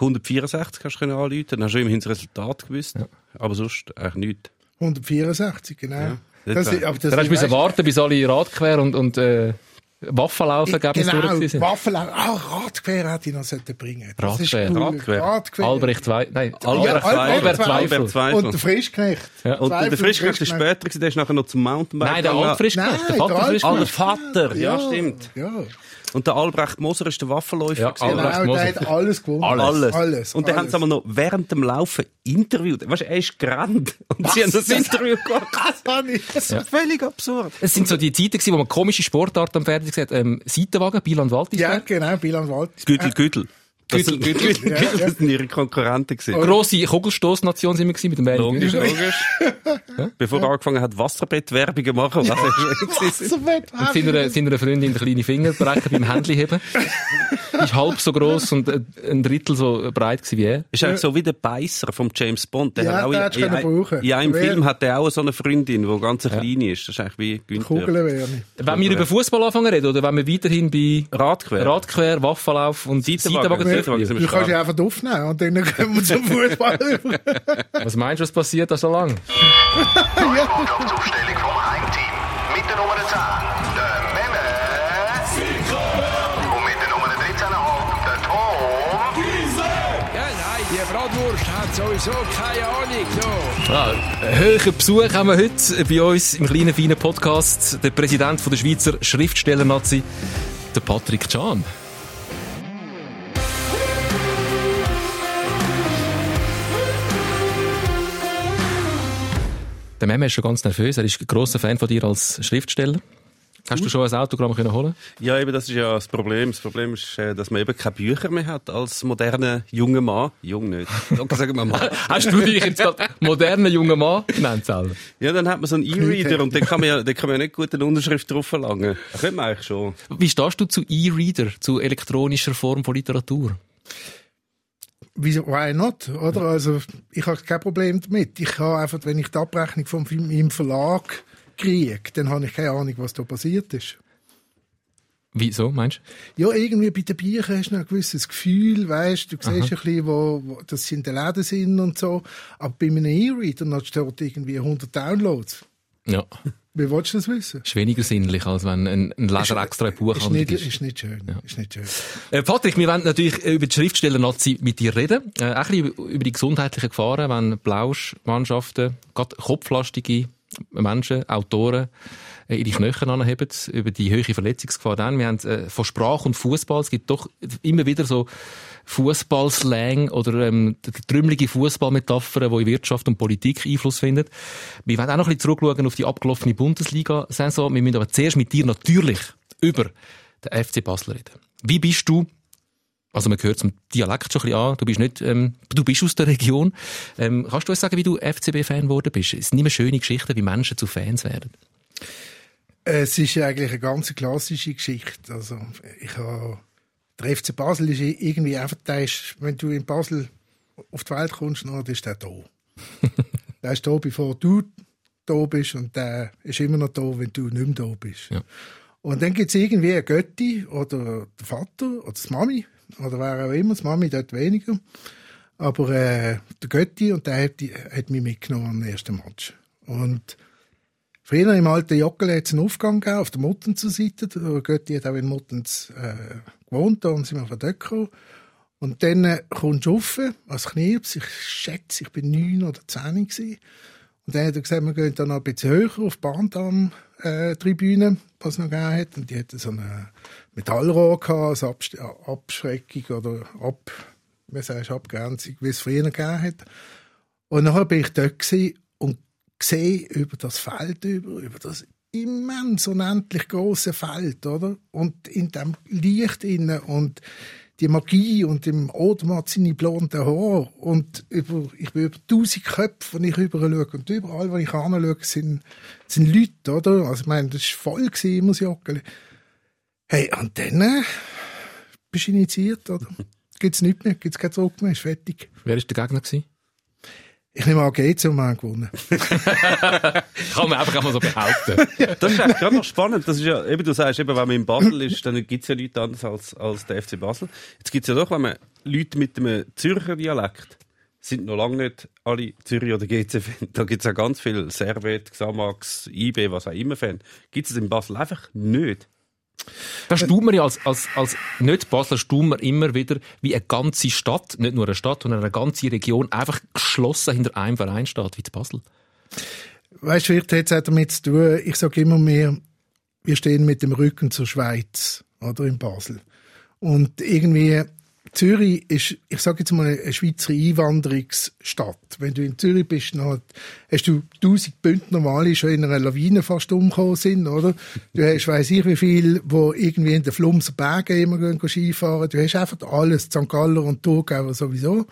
164 hast du können anrufen, dann hast du immerhin das Resultat gewusst. Aber sonst eigentlich nichts. 164, genau. Ja. Das, ist- aber das Dann hast du warten, bis alle Radquer und, und äh, Waffenlaufergebnisse Genau, durch waren. Waffelau. Ah, Radquer hätte ich noch bringen. Das ist Radquer. cool. Radquer. Radquer. Albrecht Zweifel. Nein, Albert Albert, Zweifel. Albert Zweifel. Und der Frischknecht. Ja. Und der Zweifel Frischknecht ist Frischknecht. später, gewesen, der ist nachher noch zum Mountainbike Nein, der gegangen. Altfrischknecht, der Nein, Vater der Frischknecht. Ah, der Vater, ja, Ja, stimmt. Ja. Und der Albrecht Moser ist der Waffelläufer. Ja, gewesen. Albrecht Genau, Moser. der hat alles gewonnen. Alles. Alles. Und dann haben alles. sie aber noch während dem Laufen interviewt. Weißt du, er ist gerannt. Und sie haben das Interview gemacht. Das war nicht. Das ist völlig absurd. Es sind so die Zeiten, gewesen, wo man komische Sportarten am Fernsehen gesehen hat. Ähm, Seitenwagen, Bilan Ja, Waltisberg. genau, Bilan Wald. Gütel, Gütel. Das Gütel, sind, Gütel. Gütel, Gütel, das sind ihre Konkurrenten gewesen. Grosse Kugelstoßnation sind wir gewesen mit dem Bernie Logisch, logisch. Bevor er angefangen hat, Wasserbettwerbung zu machen. Was ist. Und seiner, seiner Freundin den kleinen Finger brechen beim Händliheben. ist halb so gross und äh, ein Drittel so breit wie er. ist eigentlich so wie der Beißer vom James Bond. Der Ja, hat auch den in, hättest du brauchen. in einem Wer- Film hat er auch so eine Freundin, die ganz klein ist. Das ist eigentlich wie Günther. Kugeln wäre nicht. Wenn wir über Fußball anfangen reden, oder wenn wir weiterhin bei Radquer. Radquer, Waffenlauf und Seitenwagen. Seitenwagen Du kannst ja einfach aufnehmen und dann kommen wir zum Fußball. Was meinst du, was passiert da so lang? Neue sowieso keine Ahnung. So. Ja, einen hohen Besuch haben wir heute bei uns im kleinen, feinen Podcast. Der Präsident der Schweizer Schriftsteller-Nazi, der Patrick Can. Der Meme ist schon ganz nervös. Er ist ein grosser Fan von dir als Schriftsteller. Hast du schon ein Autogramm können holen? Ja, eben, das ist ja das Problem. Das Problem ist, äh, dass man eben keine Bücher mehr hat als moderner junger Mann. Jung nicht. Danke, sagen wir mal. Hast du dich jetzt gerade moderner junger Mann genannt selber? Ja, dann hat man so einen E-Reader und dann kann man ja, dann kann man ja nicht gut eine Unterschrift drauf verlangen. Das könnte man eigentlich schon. Wie stehst du zu E-Reader, zu elektronischer Form von Literatur? Wieso, why not? Oder? Also, ich habe kein Problem damit. Ich habe einfach, wenn ich die Abrechnung von meinem Verlag kriege, dann habe ich keine Ahnung, was da passiert ist. Wieso, meinst du? Ja, irgendwie bei den Büchern hast du ein gewisses Gefühl, weißt, du siehst ein bisschen, wo, wo dass sie in den Läden sind und so. Aber bei einem E-Reader dann steht irgendwie 100 Downloads. Ja. Wie willst du das wissen? Ist weniger sinnlich, als wenn ein, ein Leser extra ein Buch Ist nicht, ist nicht schön. Ist nicht schön. Äh, Patrick, wir wollen natürlich über die Schriftsteller-Nazi mit dir reden. Äh, auch ein bisschen über- über die gesundheitlichen Gefahren, wenn Blausch-Mannschaften, gerade kopflastige Menschen, Autoren, äh, ihre Knöchel anheben, über die hohe Verletzungsgefahr dann. Wir haben äh, von Sprache und Fußball, es gibt doch immer wieder so Fußballslang oder ähm, die trümmelige Fußballmetaphern, die in Wirtschaft und Politik Einfluss finden. Wir werden auch noch ein bisschen zurückschauen auf die abgelaufene Bundesliga-Saison. Wir müssen aber zuerst mit dir natürlich über den FC Basel reden. Wie bist du also man hört zum Dialekt schon ein bisschen an. Du bist nicht, ähm, du bist aus der Region. Ähm, kannst du uns sagen, wie du FCB-Fan geworden bist? Es sind nicht mehr schöne Geschichten, wie Menschen zu Fans werden. Es ist eigentlich eine ganz klassische Geschichte. Also, ich habe, der FC Basel ist irgendwie einfach, der ist, wenn du in Basel auf die Welt kommst, dann ist der da. der ist da, bevor du da bist und der ist immer noch da, wenn du nicht mehr da bist. Ja. Und dann gibt es irgendwie eine Götti oder der Vater oder die Mami oder wer auch immer, die Mami dort weniger. Aber äh, der Götti und der hat, hat mich mitgenommen am ersten Match. Und Früher im alten Joggeli hat es einen Aufgang gegeben, auf der Muttens-Seite. Der Götti hat auch in Muttens äh, gewohnt, da und sind wir von dort gekommen. Und dann äh, kommst du rauf, als Knirps, ich schätze, ich bin neun oder zehn gewesen. Und dann hat er gesagt, wir gehen dann noch ein bisschen höher auf die Bahndamm-Tribüne, was noch gegeben hat. Und die hatten so eine Metallrohr gehabt, als Abst Abschreckung oder Ab, wie sagst Abgrenzung, wie es früher gegeben hat. Und nachher bin ich dort und sehe über das Feld über, über das immens unendlich große Feld, oder? Und in dem Licht innen und die Magie und im Odermatt seine blonden Haare und über, ich bin über tausend Köpfe, wenn ich rüber schaue und überall, wo ich anschaue, sind, sind Leute, oder? Also ich meine, das war voll gewesen, immer das Joggeli. Hey, und dann äh, bist du initiiert, oder? Gibt's nichts mehr, gibt's kein Zurück mehr, ist fertig. Wer war der Gegner? Gewesen? Ich nehme an, GC und wir haben gewonnen. Kann man einfach einmal so behaupten. Das ist eigentlich gerade noch spannend. Das ist ja, eben, du sagst, eben, wenn man in Basel ist, dann gibt es ja nichts anderes als, als der FC Basel. Jetzt gibt es ja doch, wenn man Leute mit einem Zürcher Dialekt sind noch lange nicht alle Zürich oder GC-Fan. Da gibt es ja ganz viel Servet, Xamax, IB, was auch immer Fan. Gibt es in Basel einfach nicht. Da staunt man als, als, als nicht Basler staunt immer wieder, wie eine ganze Stadt, nicht nur eine Stadt, sondern eine ganze Region einfach geschlossen hinter einem Verein steht, wie Basel. Weißt du, vielleicht hat es auch damit zu tun, ich sage immer mehr, wir stehen mit dem Rücken zur Schweiz, oder, in Basel. Und irgendwie, Zürich ist, ich sage jetzt mal, eine Schweizer Einwanderungsstadt. Wenn du in Zürich bist, dann hast du tausend Bündner Mali schon in einer Lawine fast umgekommen sind, oder? Du hast, weiss ich wie viel, wo irgendwie in den Flumser Bergen immer gehen Skifahren. Du hast einfach alles, St. Galler und Thurgauer sowieso.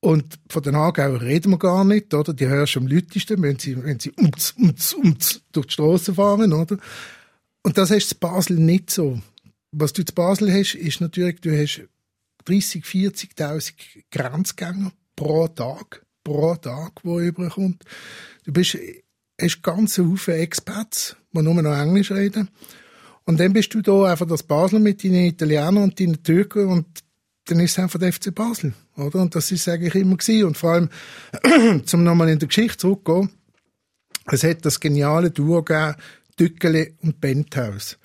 Und von den Aargauer reden wir gar nicht, oder? Die hörst du am lautesten, wenn sie, wenn sie umts, umts, umts durch die Straße fahren, oder? Und das hast du in Basel nicht so. Was du in Basel hast, ist natürlich, du hast 30, 40.000 Grenzgänger pro Tag, pro Tag, wo überkommt. Du bist, hast ganz Haufen Expats, die nur noch Englisch reden. Und dann bist du da einfach das Basel mit deinen Italienern und deinen Türken und dann ist es einfach der FC Basel, oder? Und das ist eigentlich immer gewesen. Und vor allem, zum nochmal in der Geschichte zurückzugehen, es hat das geniale Duo gegeben, Tückele und Benthaus.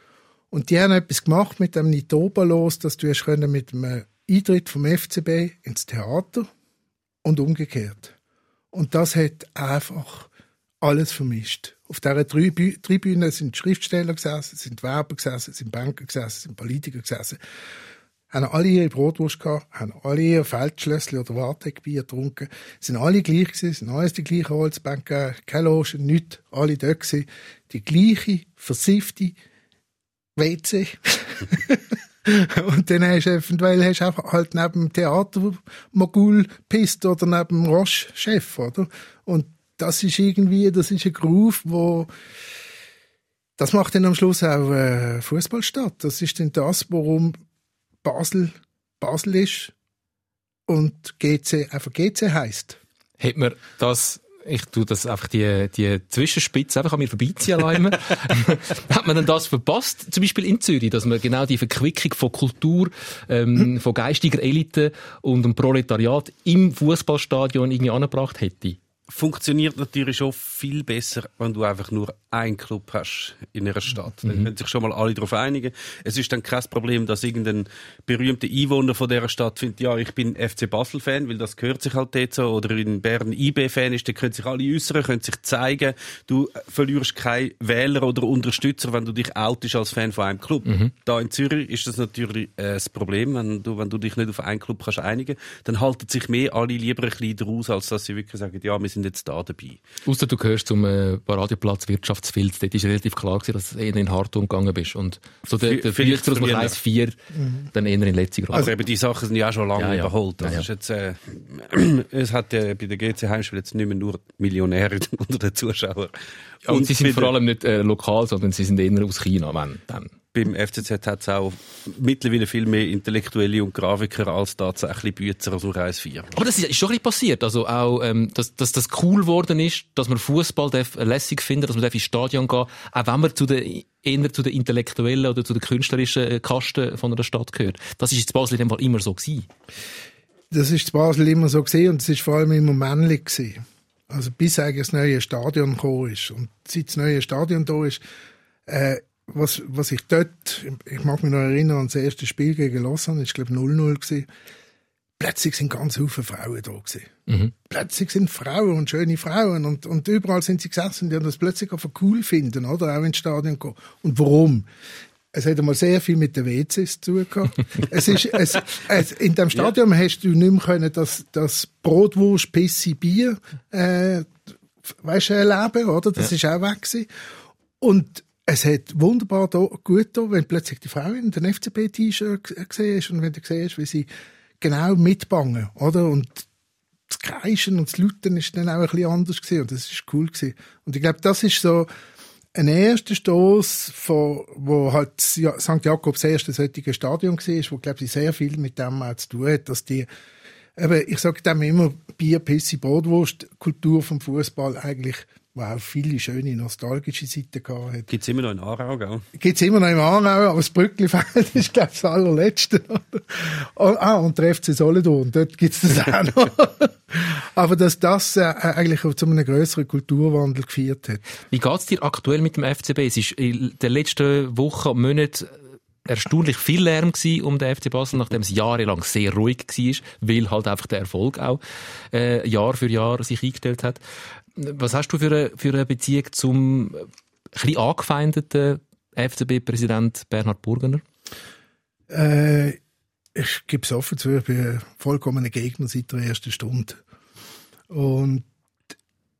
Und die haben etwas gemacht mit dem Nitoba-Los, dass du hast mit dem Eintritt vom FCB ins Theater und umgekehrt. Und das hat einfach alles vermischt. Auf dieser Tribü Tribüne sind Schriftsteller gesessen, sind Werber gesessen, sind Banker gesessen, sind Politiker gesessen. Haben alle ihre Brotwurst gehabt, haben alle ihr Feldschlössli oder Wartegbier getrunken, sind alle gleich gewesen, sind alles die gleichen Holzbänke, keine Logen, nichts, alle dort gewesen. Die gleiche, versiffte WC. Und dann hast du eventuell hast du halt neben dem Theatermogul pisst oder neben dem Roche-Chef, oder? Und das ist irgendwie, das ist ein Groove, wo das macht dann am Schluss auch äh, Fußball statt. Das ist dann das, warum Basel Basel ist und GC einfach GC heißt. Hat man das ich tu das einfach die, die Zwischenspitze einfach an mir vorbeiziehen lassen. Hat man denn das verpasst? Zum Beispiel in Zürich, dass man genau die Verquickung von Kultur, ähm, von geistiger Elite und dem Proletariat im Fußballstadion irgendwie angebracht hätte? Funktioniert natürlich schon viel besser, wenn du einfach nur einen Club hast in einer Stadt. Dann können sich schon mal alle darauf einigen. Es ist dann kein Problem, dass irgendein berühmter Einwohner von dieser Stadt findet, ja, ich bin FC Basel-Fan, weil das gehört sich halt dort so, oder in Bern IB-Fan ist, dann können sich alle äußern, können sich zeigen. Du verlierst keine Wähler oder Unterstützer, wenn du dich outest als Fan von einem Club. Da in Zürich ist das natürlich äh, das Problem, wenn du, wenn du dich nicht auf einen Club kannst einigen, dann halten sich mehr alle lieber ein bisschen daraus, als dass sie wirklich sagen, ja, wir sind jetzt da dabei. Ausser du gehörst zum äh, Radioplatz Wirtschaftsfilz. Dort ist relativ klar gewesen, dass du eher in Hartung gegangen bist. Und so der, der Vielleicht Filter aus. Kreis 4, dann eher in Letzig Also eben die Sachen sind ja auch schon lange Ja, ja. überholt. Das Ja, ist jetzt, äh, es hat ja bei der GC Heimspiel jetzt nicht mehr nur Millionäre unter den Zuschauern. Und sie sind vor allem nicht äh, lokal, sondern sie sind eher aus China, wenn, dann. Beim FCZ hat es auch mittlerweile viel mehr Intellektuelle und Grafiker als tatsächlich Bützer aus dem Kreis 4. Aber das ist, schon ein bisschen passiert. Also auch, ähm, dass, dass das cool geworden ist, dass man Fußball darf lässig finden, dass man darf ins Stadion gehen, auch wenn man zu den, eher zu den intellektuellen oder zu den künstlerischen äh, Kasten von einer Stadt gehört. Das ist in Basel in dem Fall immer so gewesen. Das ist in Basel immer so gesehen und es ist vor allem immer männlich gewesen. Also bis eigentlich das neue Stadion gekommen ist. Und seit das neue Stadion da ist, äh, was, was ich dort, ich mag mich noch erinnern an das erste Spiel gegen Lausanne, ich glaube 0-0 gewesen. Plötzlich sind ganz viele Frauen da gewesen. Plötzlich sind Frauen und schöne Frauen und, und überall sind sie gesessen, die haben das plötzlich einfach cool finden, oder? Auch ins Stadion gehen. Und warum? Es hat einmal sehr viel mit den WCs zu tun gehabt. es ist, es, es, in dem Stadion hast du nicht mehr können, das, das Brotwurst, Pissi, Bier, äh, weißt du, erleben, oder? Das ist auch weg gewesen. Und es hat wunderbar da, gut da, wenn plötzlich die Frau in den FCB-T-Shirt gesehen ist und wenn du siehst, wie sie genau mitbangen, oder? Und das Kreischen und das Lauten ist dann auch ein bisschen anders gewesen und das ist cool gewesen. Und ich glaube, das ist so ein erster Stoß, von, wo halt St. Jakobs erste solche Stadion war, wo, glaube ich, sehr viel mit dem auch zu tun hat, dass die eben, ich sage dem immer, Bier, Pisse, Brotwurst, Kultur vom Fußball eigentlich, wo auch viele schöne nostalgische Seiten gehabt hat. Gibt's immer noch in Aarau, gell? Gibt's immer noch im Aarau, aber das Brücklifeld ist, glaube ich, das allerletzte. Oh, ah, und der FC Solothurn, dort gibt's das auch noch. aber dass das äh, eigentlich zu einem grösseren Kulturwandel geführt hat. Wie geht's dir aktuell mit dem FCB? Es ist in den letzten Wochen und Monaten erstaunlich viel Lärm gewesen um den FC Basel, nachdem es jahrelang sehr ruhig war, weil halt einfach der Erfolg auch äh, Jahr für Jahr sich eingestellt hat. Was hast du für eine, für eine Beziehung zum äh, ein angefeindeten FCB-Präsident Bernhard Burgener? Äh, ich gebe es offen zu, ich bin vollkommener Gegner seit der ersten Stunde. Und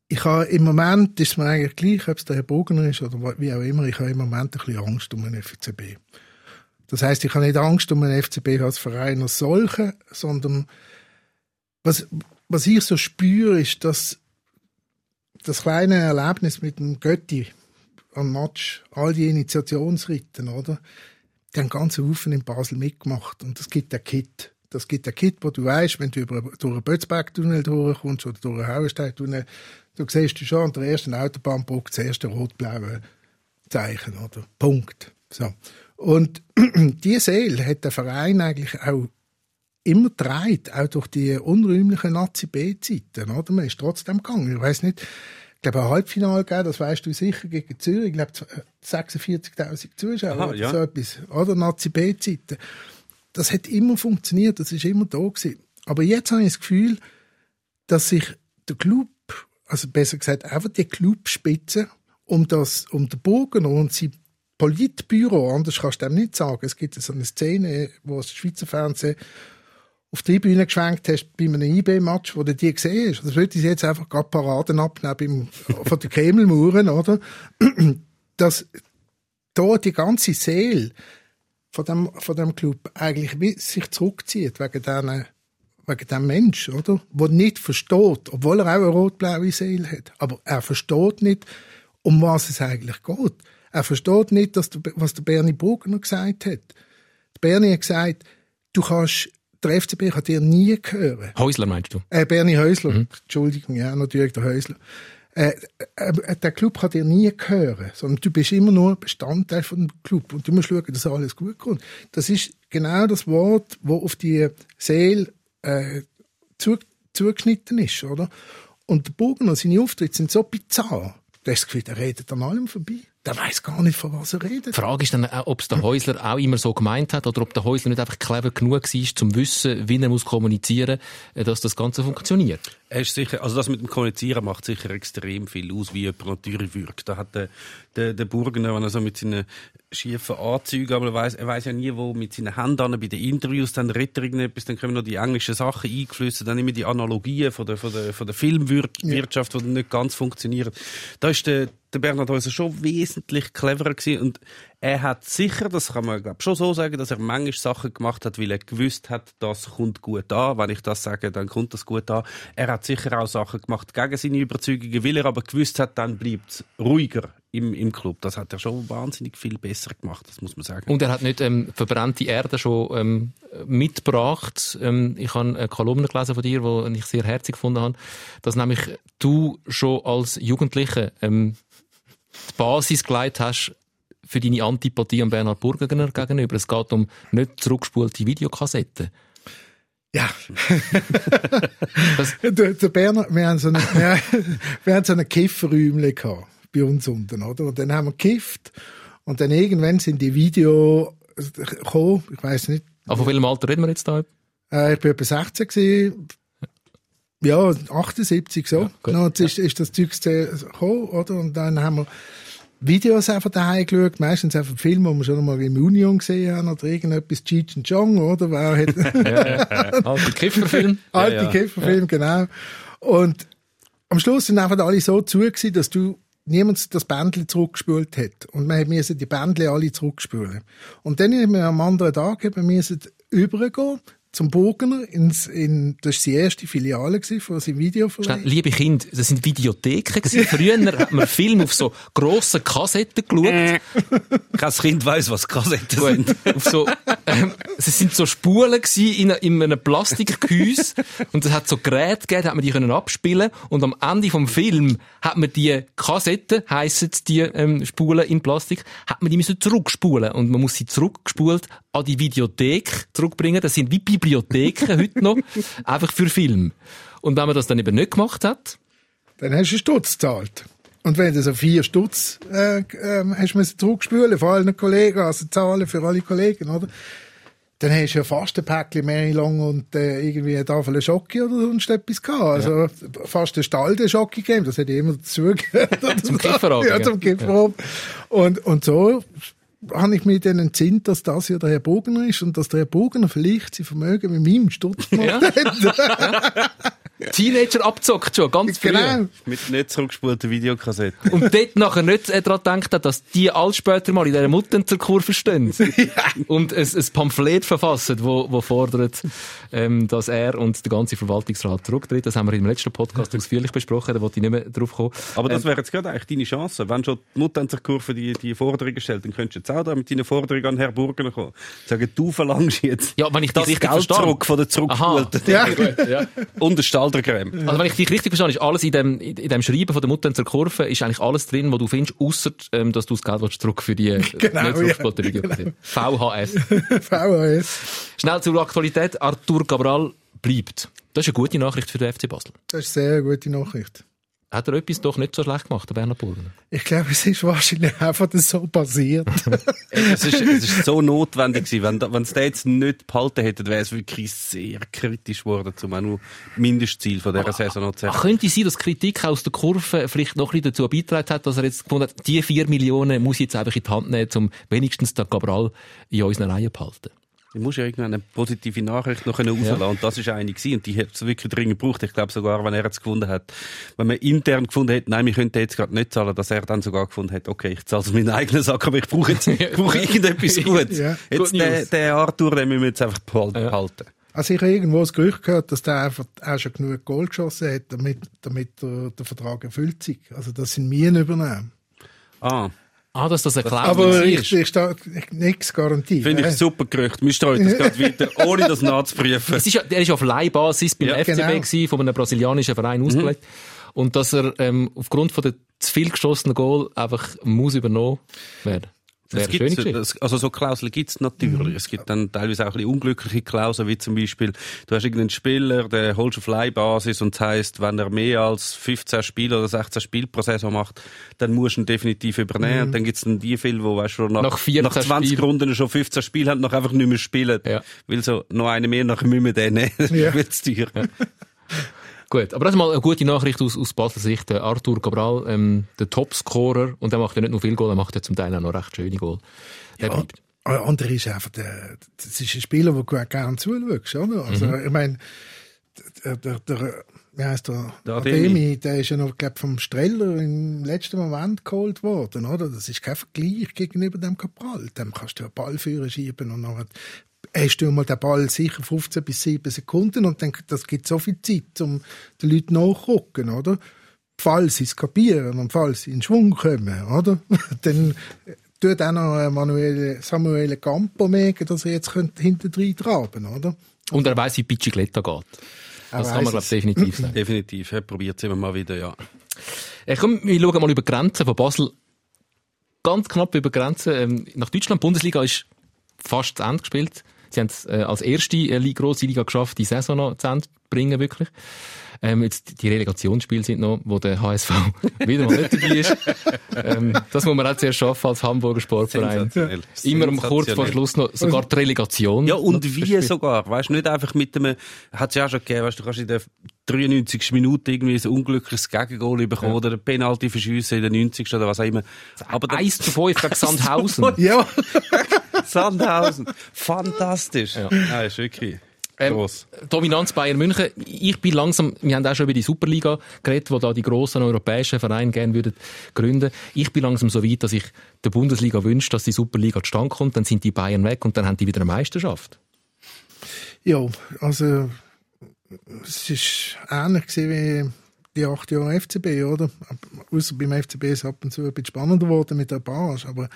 ich habe im Moment, ist mir eigentlich gleich, ob es der Herr Burgener ist oder wie auch immer, ich habe im Moment ein bisschen Angst um den FCB. Das heißt, ich habe nicht Angst um den FCB als Verein als solchen, sondern was, was ich so spüre, ist, dass das kleine Erlebnis mit dem Götti am Match, all die Initiationsritten, oder? Die haben ganz Haufen in Basel mitgemacht und das gibt der Kit. Das gibt der Kit, wo du weißt, wenn du über, durch einen Bötzberg-Tunnel durchkommst oder durch einen Hauenstein-Tunnel, du siehst du schon an der ersten Autobahnbrücke das erste rot-blaue Zeichen, oder? Punkt. So. Und diese Seele hat der Verein eigentlich auch immer dreht, auch durch die unrühmlichen Nazi-B-Zeiten, oder? Man ist trotzdem gegangen. Ich weiß nicht, ich glaube, ein Halbfinale gegeben, das weißt du sicher, gegen Zürich, ich glaube, 46.000 Zuschauer Aha, oder ja. so etwas, oder? Nazi-B-Zeiten. Das hat immer funktioniert, das ist immer da gewesen. Aber jetzt habe ich das Gefühl, dass sich der Club, also besser gesagt, einfach die Clubspitze um das, um den Burgen und sein Politbüro, anders kannst du dem nicht sagen. Es gibt so eine Szene, wo das Schweizer Fernsehen auf die Tribüne geschwenkt hast bei einem IB-Match, wo du die gesehen hast. Das würde ich jetzt einfach gerade Paraden abnehmen von den Kemelmauern, oder? Dass da die ganze Seele von dem, von dem Club eigentlich sich zurückzieht wegen diesen wegen dem Mensch, oder? Der nicht versteht, obwohl er auch eine rot-blaue Seele hat. Aber er versteht nicht, um was es eigentlich geht. Er versteht nicht, dass der, was der Bernie Burgener gesagt hat. Der Bernie hat gesagt, du kannst, der FCB kann dir nie gehören. Häusler meinst du? Äh, Bernie Häusler, Entschuldigung, ja, natürlich der Häusler. Äh, äh, der Club kann dir nie gehören, sondern du bist immer nur Bestandteil von dem Club und du musst schauen, dass alles gut kommt. Das ist genau das Wort, wo auf die Seele äh, zu, zugeschnitten ist, oder? Und der Burgener, seine Auftritte sind so bizarr, du hast das Gefühl, der redet an allem vorbei. Der weiß gar nicht, von was er redet. Die Frage ist dann ob es der Häusler auch immer so gemeint hat oder ob der Häusler nicht einfach clever genug war, zum wissen, wie er muss kommunizieren, äh, dass das Ganze funktioniert. Ist sicher, also das mit dem Kommunizieren macht sicher extrem viel aus, wie jemand natürlich wirkt. Da hat der, der, der Burgener, wenn er so mit seinen schiefen Anzügen, aber er weiß, er weiß ja nie, wo mit seinen Händen bei den Interviews, dann redet er irgendetwas, dann kommen noch die englischen Sachen eingeflüssen, dann immer die Analogien von der, von der, von der Filmwirtschaft, die nicht ganz funktionieren. Da ist der, der Bernhard Häuser schon wesentlich cleverer gewesen und er hat sicher, das kann man glaub, schon so sagen, dass er manchmal Sachen gemacht hat, weil er gewusst hat, das kommt gut an. Wenn ich das sage, dann kommt das gut an. Er hat sicher auch Sachen gemacht gegen seine Überzeugungen, weil er aber gewusst hat, dann bleibt es ruhiger im, im Club. Das hat er schon wahnsinnig viel besser gemacht, das muss man sagen. Und er hat nicht ähm, verbrannte Erde schon ähm, mitgebracht. Ähm, ich habe eine Kolumne gelesen von dir, die ich sehr herzig gefunden habe, dass nämlich du schon als Jugendlicher ähm, die Basis geleitet hast für deine Antipathie an Bernhard Burgener gegenüber. Es geht um nicht zurückgespulte Videokassetten. Ja. der, der Berner, wir haben so eine, wir, wir haben so eine Kifferräumle gehabt, bei uns unten, oder? Und dann haben wir gekifft. Und dann irgendwann sind die Video gekommen, ich weiß nicht. Aber von welchem Alter reden wir jetzt da? Äh, ich bin etwa 16 gewesen. Ja, 78 so. Ja, jetzt ist, ist das Zeug gekommen, oder? Und dann haben wir Videos einfach daheim geschaut, meistens einfach Filme, die wir schon mal im Union gesehen haben, oder irgendetwas Cheech and Chong, oder? Wer hat Ja, ja. Alte Kifferfilm. alte ja. Kifferfilm, genau. Und am Schluss sind einfach alle so zu gewesen, dass du niemand das Bändchen zurückgespült hat. Und wir müssen die Bändchen alle zurückspülen. Und dann haben wir am anderen Tag eben müssen übergehen, zum Burgener. Ins, in, das war die erste Filiale von seinem Videoverein. liebe Kinder, das sind Videotheken. Früher hat man Filme auf so grossen Kassetten geschaut. Kein Kind weiss, was Kassetten sind. Auf so, ähm, es sind so Spulen gsi in, in einem Plastikgehäuse und es hat so Geräte gegeben, da hat man die können abspielen und am Ende vom Film hat man die Kassetten, heissen die ähm, Spulen in Plastik, hat man die müssen zurückspulen und man muss sie zurückgespult an die Videothek zurückbringen. Das sind wie Bibliotheken heute noch, einfach für Film. Und wenn man das dann eben nicht gemacht hat, Dann hast du einen Stutz gezahlt. Und wenn du so vier Stutz äh, ähm, hast müssen zurückspülen von allen Kollegen, also zahlen für alle Kollegen, oder? Dann hast du ja fast ein Päckchen mehr lang und äh, irgendwie eine Tafel Schocke oder sonst etwas gehabt. Also fast einen Stall der Schocke gegeben, das hätte ich immer dazugehört. Zum Kifferabend, Ja, ja. zum Kifferabend. Und, und so habe ich mich dann entsinnt, dass das ja der Herr Bogener ist und dass der Herr Bogener vielleicht sein Vermögen mit meinem Stutz gemacht Ja. hat. Teenager abzockt schon, ganz früh. genau. Mit nicht zurückgespulten Videokassetten. Und dort nachher nicht äh, daran gedacht hat, dass die alles später mal in dieser Mutter zur Kurve stehen. Und ein, ein Pamphlet verfassen, wo, wo fordert, ähm, dass er und der ganze Verwaltungsrat zurücktritt. Das haben wir im letzten Podcast ausführlich besprochen, da wollte ich nicht mehr drauf kommen. Aber das wäre jetzt gerade eigentlich deine Chance. Wenn schon die Mutter an der Kurve die, die Forderungen stellt, dann könntest du jetzt auch da mit deinen Forderungen an Herrn Burgener kommen. Sagen, du verlangst jetzt Ja, wenn ich dich das richtig Geld verstehe. zurück von der zurückgespulten Ja. ja. und der Staldercreme. Also wenn ich dich richtig verstehe, ist alles in dem, in dem Schreiben von der Mutter zur Kurve, ist eigentlich alles drin, was du findest, ausser, ähm, dass du das Geld willst zurück für die äh, Genau, zurückgespielte ja. Videokassette. VHS. VHS. Schnell zur Aktualität. Artur Cabral bleibt. Das ist eine gute Nachricht für den FC Basel. Das ist eine sehr gute Nachricht. Hat er etwas doch nicht so schlecht gemacht, der Bernhard Burgener? Ich glaube, es ist wahrscheinlich einfach so passiert. Es ist, es ist so notwendig gewesen. Wenn, wenn es den jetzt nicht behalten hätte, wäre es wirklich sehr kritisch geworden, um auch nur Mindestziel von dieser Saison noch zu erreichen. könnte sein, dass Kritik aus der Kurve vielleicht noch ein bisschen dazu beigetragen hat, dass er jetzt gefunden hat, die vier Millionen muss ich jetzt einfach in die Hand nehmen, um wenigstens den Cabral in unseren Reihen zu behalten. Du musst ja irgendwann eine positive Nachricht noch rauslassen Ja. Und das ist eine gewesen. Und die hat es wirklich dringend gebraucht. Ich glaube sogar, wenn er es gefunden hat, wenn man intern gefunden hätte, nein, wir könnten jetzt gerade nicht zahlen, dass er dann sogar gefunden hat, okay, ich zahle es meinen eigenen Sack, aber ich brauche jetzt, ich brauche irgendetwas Gutes. Ja. Jetzt der, news. der Arthur, den müssen wir jetzt einfach behalten. Also ich habe irgendwo das Gerücht gehört, dass der einfach auch schon genug Goal geschossen hat, damit, damit der, der Vertrag erfüllt sich. Also das sind wir übernehmen. Ah, Ah, dass das eine Klausel Aber war. ich, ich stehe nichts Garantie. finde ich Äh, super Gerücht. Wir streuen das gerade weiter, ohne das nachzuprüfen. Es ist der ist auf Leihbasis beim Ja, FCB genau. gewesen, von einem brasilianischen Verein ausgelegt. Und dass er ähm, aufgrund von der zu viel geschossenen Goal einfach muss übernommen werden. Es gibt, also so Klauseln gibt es natürlich. Es gibt dann teilweise auch ein bisschen unglückliche Klauseln, wie zum Beispiel, du hast irgendeinen Spieler, der holst auf Leihbasis und das heisst, wenn er mehr als 15 Spiele oder 16 Spiele pro Saison macht, dann musst du ihn definitiv übernehmen. Und dann gibt es dann die Fälle, wo weißt du, nach, Nach 14 nach 20 Spielen. Runden schon 15 Spiele haben, noch einfach nicht mehr spielen. Ja. Weil so, noch eine mehr, nachher müssen wir den nehmen. Ja. wird zu teuer. Gut, aber das ist mal eine gute Nachricht aus, aus Basler Sicht. Der Arthur Cabral, ähm, der Topscorer, und der macht ja nicht nur viel Goal, er macht ja zum Teil auch noch recht schöne Goal. Der Ja, bleibt. der andere ist einfach der, das ist ein Spieler, den du gerne zuschaust, oder? Also, ich meine, der, der, der, wie heisst der? Der Ademi. Ademi. der ist ja noch, glaub, vom Streller im letzten Moment geholt worden, oder? Das ist kein Vergleich gegenüber dem Cabral. Dem kannst du einen Ball führen, schieben und dann hast du mal den Ball sicher 15 bis 7 Sekunden und dann, das gibt so viel Zeit, um den Leuten nachzugucken, oder? Falls sie es kapieren und falls sie in Schwung kommen, oder? dann tut auch noch äh, Manuel, Samuel Campo merken, dass er jetzt könnte hinten drin traben, oder? Und er weiss, wie Bicicletta geht. Das Er kann man, glaube es. definitiv sagen. Definitiv. Ja, probiert es immer mal wieder, ja. Äh, komm, wir schauen mal über die Grenzen von Basel. Ganz knapp über die Grenzen. Ähm, nach Deutschland, die Bundesliga ist fast zu Ende gespielt. Sie haben es äh, als erste äh, grosse Liga geschafft, die Saison noch zu Ende zu bringen, wirklich. Ähm, jetzt die Relegationsspiele sind noch, wo der HSV wieder mal nicht dabei ist. ähm, das muss man auch zuerst schaffen als Hamburger Sportverein. Sensationell. Immer am kurz vor. Schluss noch sogar die Relegation. Ja, und wie sogar, weißt du, nicht einfach mit einem, hat es ja auch schon gegeben, weißt du, du kannst in der 93. Minute irgendwie ein unglückliches Gegengol bekommen oder eine Penalty verschiessen in der 90. oder was auch immer. Aber dann- 1 zu 5 gegen Sandhausen. Ja, Sandhausen. Fantastisch. Ja. Ja. ist wirklich Ähm, gross. Dominanz Bayern München. Ich bin langsam, wir haben auch schon über die Superliga geredet, wo da die grossen europäischen Vereine gerne würden gründen. Ich bin langsam so weit, dass ich der Bundesliga wünsche, dass die Superliga zustande kommt. Dann sind die Bayern weg und dann haben die wieder eine Meisterschaft. Ja, also es war ähnlich gewesen wie die acht Jahre FCB, oder? Außer beim FCB ist es ab und zu ein bisschen spannender geworden mit der Barrage, aber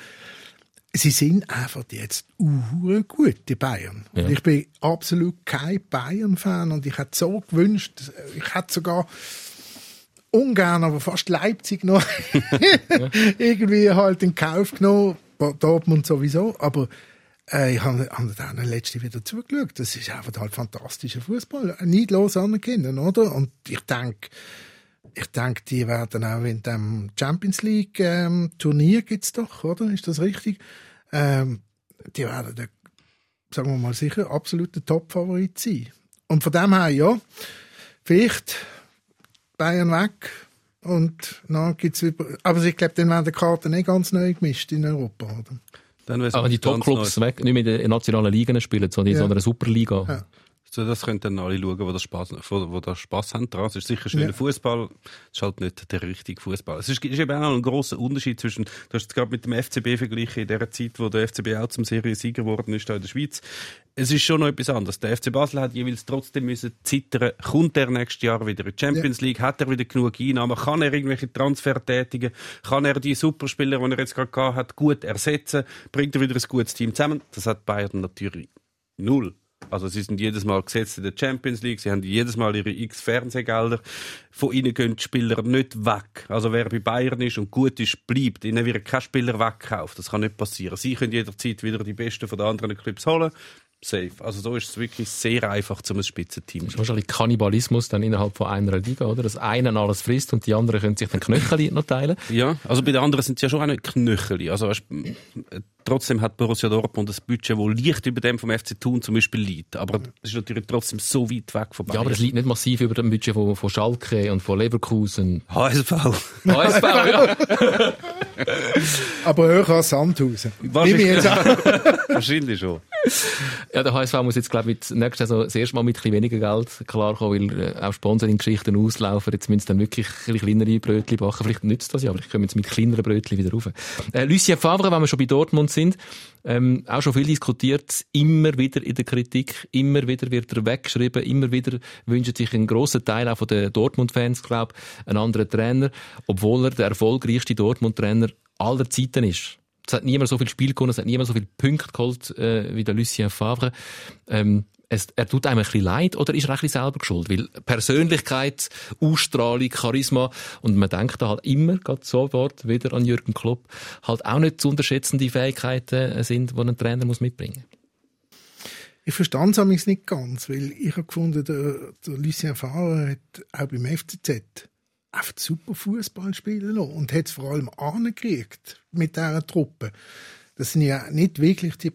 sie sind einfach jetzt uh, gut, die Bayern. Ja. Und ich bin absolut kein Bayern-Fan und ich hätte so gewünscht, ich hätte sogar ungern, aber fast Leipzig noch irgendwie halt in Kauf genommen, Dortmund sowieso, aber äh, ich habe hab dann letzte wieder zugeschaut. Das ist einfach halt fantastischer Fußball, neidlos anerkennen, oder? Und ich denke, ich denke, die werden auch in dem Champions League ähm, Turnier gibt's doch, oder? Ist das richtig? Ähm, die werden, der, sagen wir mal sicher, absoluter Top-Favorit sein. Und von dem her, ja, vielleicht Bayern weg und dann gibt's über, aber ich glaube, dann werden die Karten nicht ganz neu gemischt in Europa, oder? Dann Aber die Top-Clubs weg, nicht mehr in den nationalen Ligen spielen, sondern in Ja. so einer Superliga. Ja. So, das können dann alle schauen, die das Spaß, wo, wo das Spaß haben dran. Es ist sicher schöner Ja. Fußball, es ist halt nicht der richtige Fußball. Es ist, ist eben auch ein großer Unterschied zwischen, du hast es gerade mit dem FCB verglichen, in der Zeit, wo der FCB auch zum Seriensieger geworden ist, da in der Schweiz. Es ist schon noch etwas anderes. Der FC Basel hat jeweils trotzdem müssen zittern, kommt er nächstes Jahr wieder in die Champions League, hat er wieder genug Einnahmen, kann er irgendwelche Transfer tätigen, kann er die Superspieler, die er jetzt gerade gehabt hat, gut ersetzen, bringt er wieder ein gutes Team zusammen. Das hat Bayern natürlich null. Also sie sind jedes Mal gesetzt in der Champions League, sie haben jedes Mal ihre x Fernsehgelder. Von ihnen gehen die Spieler nicht weg. Also wer bei Bayern ist und gut ist, bleibt. Ihnen wird kein Spieler wegkauft. Das kann nicht passieren. Sie können jederzeit wieder die Besten von den anderen Clubs holen. Safe. Also so ist es wirklich sehr einfach, zum ein Spitzenteam Das ist wahrscheinlich Kannibalismus dann innerhalb von einer Liga, oder? Das eine alles frisst und die anderen können sich dann Knöchel noch teilen. Ja, also bei den anderen sind es ja schon auch nicht Knöcheli. Also weißt, trotzdem hat Borussia Dortmund ein Budget, das leicht über dem vom FC Thun zum Beispiel liegt. Aber es ist natürlich trotzdem so weit weg von Ja, Bayern. aber es liegt nicht massiv über dem Budget von, von Schalke und von Leverkusen. HSV. HSV, ja. Aber höher als Sandhausen. Wahrscheinlich-. Wahrscheinlich schon. ja, der HSV muss jetzt, glaube ich, mit nächstes Jahr so das erste Mal mit ein bisschen weniger Geld klarkommen, weil äh, auch Sponsoring-Geschichten auslaufen. Jetzt müssen sie dann wirklich ein bisschen kleinere Brötchen backen. Vielleicht nützt das ja, aber ich komme jetzt mit kleineren Brötchen wieder rauf. Äh, Lucien Favre, wenn wir schon bei Dortmund sind, ähm, auch schon viel diskutiert, immer wieder in der Kritik, immer wieder wird er weggeschrieben, immer wieder wünscht sich ein grosser Teil auch von den Dortmund-Fans, glaube ich, einen anderen Trainer, obwohl er der erfolgreichste Dortmund-Trainer aller Zeiten ist. Es hat niemand so viel Spiel gewonnen, es hat niemand so viel Punkte geholt äh, wie der Lucien Favre. Ähm, es, er tut einem ein bisschen leid oder ist er ein bisschen selber geschuld? Weil Persönlichkeit, Ausstrahlung, Charisma und man denkt da halt immer, gerade sofort wieder an Jürgen Klopp, halt auch nicht zu unterschätzende Fähigkeiten äh, sind, die ein Trainer muss mitbringen Ich verstand es nicht ganz, weil ich habe gefunden, der, der Lucien Favre hat auch beim FCZ einfach super Fußball spielen lassen und hat es vor allem angekriegt mit dieser Truppe. Das sind ja nicht wirklich die,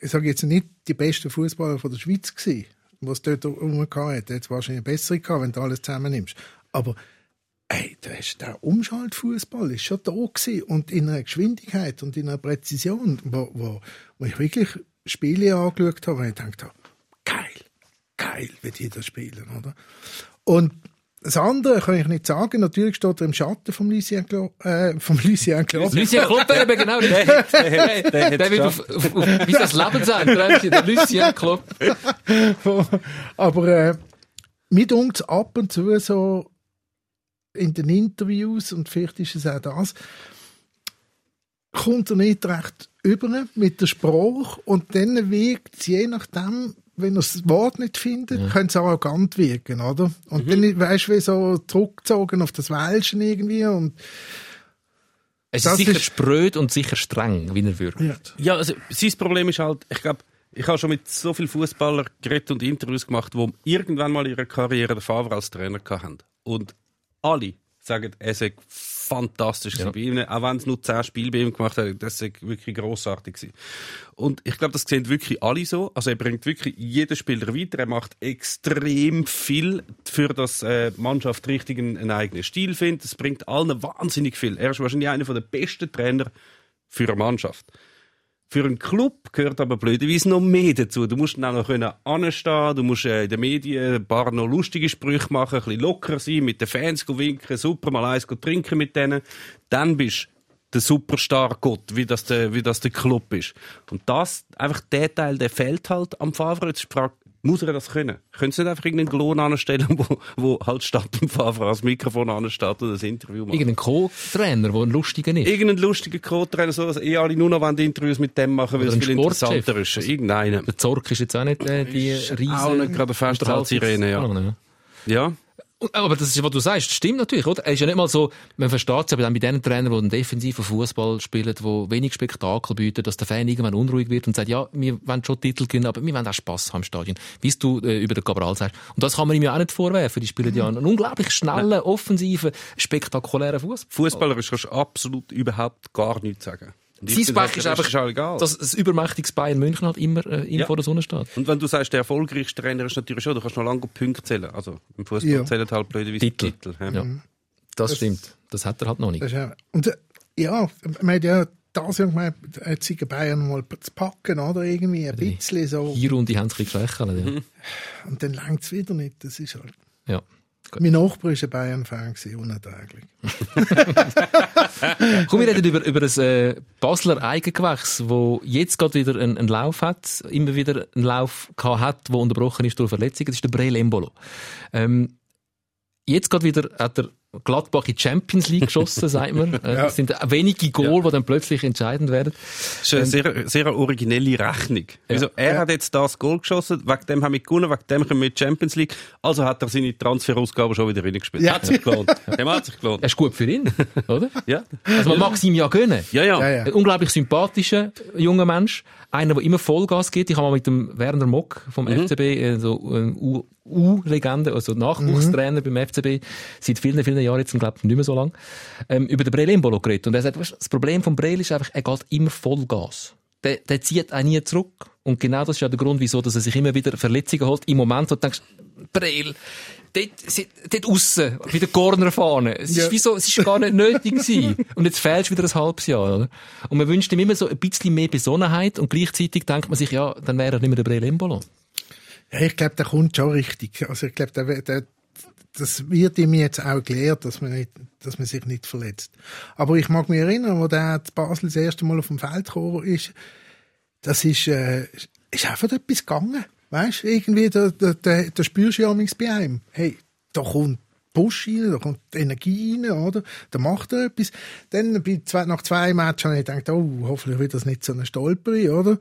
ich sage jetzt nicht die besten Fußballer von der Schweiz gewesen, was dort rumgehauen hat. Jetzt wahrscheinlich bessere gehabt, wenn du alles zusammennimmst. Aber Ey, der Umschaltfußball ist schon da gewesen und in einer Geschwindigkeit und in einer Präzision, wo, wo, wo ich wirklich Spiele angeschaut habe, und ich gedacht geil, geil, wie die das spielen, oder? Und das andere kann ich nicht sagen. Natürlich steht er im Schatten vom Lucien Klopp, äh, vom Lucien Klopp. Lucien Klopp, der eben genau der, der, der, der wird auf, auf, auf, wie das Leben sein, der Lucien Klopp. Aber äh, mir dunkt ab und zu so in den Interviews, und vielleicht ist es auch das, kommt er nicht recht über mit der Sprache und dann wirkt es je nachdem, wenn er das Wort nicht findet, ja. könnte es arrogant wirken, oder? Und mhm. dann weißt du, wie so zurückgezogen auf das Welschen irgendwie und es ist sicher ist spröd und sicher streng, wie er wirkt. Ja, ja also sein Problem ist halt, ich glaube, ich habe schon mit so vielen Fußballern geredet und Interviews gemacht, die irgendwann mal in ihrer Karriere den Favre als Trainer hatten. Und alle sagen, er sei fantastisch ja. bei ihm, auch wenn es nur zehn Spiele bei ihm gemacht hat, das sei wirklich grossartig gewesen. Und ich glaube, das sehen wirklich alle so. Also er bringt wirklich jeden Spieler weiter, er macht extrem viel für dass äh, Mannschaft richtig einen, einen eigenen Stil findet. Es bringt allen wahnsinnig viel. Er ist wahrscheinlich einer der besten Trainer für eine Mannschaft. Für einen Club gehört aber blöderweise noch mehr dazu. Du musst dann auch noch anstehen, du musst äh, in den Medien ein paar noch lustige Sprüche machen, ein bisschen locker sein, mit den Fans winken, super mal eins trinken mit denen. Dann bist der Superstar-Gott, wie das der, wie das der Club ist. Und das, einfach der Teil, der fehlt halt am Favre. Jetzt ist die Frage, Muss er das können? Können Sie nicht einfach irgendeinen Klon anstellen, wo, wo halt statt dem Favre als Mikrofon ansteht und ein Interview macht? Irgendein Co-Trainer, der ein lustiger ist. Irgendeinen lustigen Co-Trainer, so, dass eh alle nur noch Interviews mit dem machen, weil Oder es ein viel Sportchef. interessanter ist. Irgendeinen. Der Zorc ist jetzt auch nicht äh, die riesen... auch nicht gerade eine Festhaltssirene, ja. ja. Aber das ist, was du sagst, stimmt natürlich, oder? Er ist ja nicht mal so, man versteht es aber dann bei den Trainern, die einen defensiven Fußball spielen, die wenig Spektakel bieten, dass der Fan irgendwann unruhig wird und sagt, ja, wir wollen schon Titel gewinnen, aber wir wollen auch Spass haben im Stadion. Wie es du äh, über den Cabral sagst. Und das kann man ihm ja auch nicht vorwerfen. Die spielen ja einen unglaublich schnellen, offensiven, spektakulären Fußball. Fußballerisch kannst du absolut überhaupt gar nichts sagen. Und Sein Pech ist das einfach, auch egal. dass ein übermächtiges Bayern München halt immer äh, ihm Ja. vor der Sonne steht. Und wenn du sagst, der erfolgreichste Trainer ist natürlich schon, du kannst noch lange Punkte zählen. Also im Fußball Ja. zählen halt blöderweise Titel. Titel. ja. Ja. Das, stimmt. Das hat er halt noch nicht. Das ist ja, und äh, ja, man hat ja das Jahr gemeint, jetzt sind Bayern mal zu packen, oder? Irgendwie ein bisschen so. Hier Runde haben sie ein bisschen. Ja. Und dann langt es wieder nicht. Das ist halt. ja. Mein Nachbar war ein Bayern-Fan, unerträglich. Komm, wir reden über, über ein äh, Basler Eigengewächs, wo jetzt gerade wieder einen, einen Lauf hat, immer wieder einen Lauf hat, der unterbrochen ist durch Verletzungen. Das ist der Breel Embolo. Ähm, jetzt gerade wieder hat er Gladbach in die Champions League geschossen, sagt man. Äh, Ja. Es sind wenige Goal, die dann plötzlich entscheidend werden. Das ist eine sehr, sehr originelle Rechnung. Also, er Ja. hat jetzt das Goal geschossen, wegen dem haben wir gewonnen, wegen dem kommen wir in die Champions League. Also hat er seine Transferausgabe schon wieder reingespielt. Ja. Hat sich gelohnt. Dem hat sich gelohnt. Er ist gut für ihn, oder? Ja. Also man mag es ihm ja gönnen. Ja, ja. Ja, ja. Ein unglaublich sympathischer junger Mensch. Einer, der immer Vollgas gibt. Ich habe mal mit dem Werner Mock vom FCB, äh, so ein U- U-Legende, also Nachwuchstrainer beim FCB, seit vielen, vielen Jahren, jetzt glaube ich nicht mehr so lang, ähm, über den Breel Embolo geredet. Und er sagt, weißt, das Problem von Breel ist einfach, er geht immer Vollgas. Der, der zieht auch nie zurück. Und genau das ist ja der Grund, wieso dass er sich immer wieder Verletzungen holt. Im Moment, wo du denkst, Breel, dort, dort aussen, bei der Cornerfahne. Es Ja. ist wie so, es ist gar nicht nötig gewesen. Und jetzt fehlst du wieder ein halbes Jahr, oder? Und man wünscht ihm immer so ein bisschen mehr Besonnenheit und gleichzeitig denkt man sich, ja, dann wäre er nicht mehr der Breel Embolo. Ja, ich glaube, der kommt schon richtig. Also ich glaube, der, der, das wird ihm jetzt auch gelehrt, dass man, nicht, dass man sich nicht verletzt. Aber ich mag mich erinnern, wo der Basel das erste Mal auf dem Feld gekommen ist, das ist, äh, ist einfach etwas gegangen. Weißt irgendwie, da, da, da, da spürst du ja bei einem. Hey, da kommt Rein, da kommt Energie rein, oder? Da macht er etwas. Dann zwei, nach zwei Matches habe ich gedacht, oh, hoffentlich wird das nicht so eine Stolperi, oder?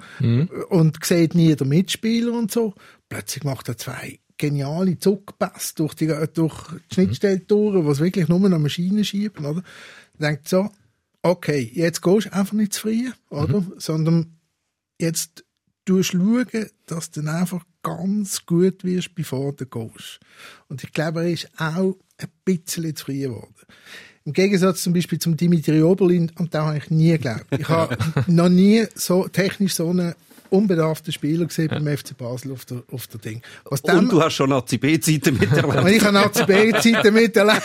Und sieht nie den Mitspieler und so. Plötzlich macht er zwei geniale Zuckpass durch die, durch die Schnittstelle durch, was wirklich nur noch Maschinen schieben, oder? Denkt so, okay, jetzt gehst du einfach nicht zu früh, oder? Sondern jetzt tust schauen, dass du dann einfach ganz gut wirst, bevor du gehst. Und ich glaube, er ist auch ein bisschen zu früh geworden. Im Gegensatz zum Beispiel zum Dimitri Oberlin, und da habe ich nie geglaubt. Ich habe noch nie so technisch so einen unbedarften Spieler gesehen beim FC Basel auf der, auf der Ding. Was dem, Und du hast schon ACB-Zeiten und miterlebt. ich habe ACB-Zeiten miterlebt.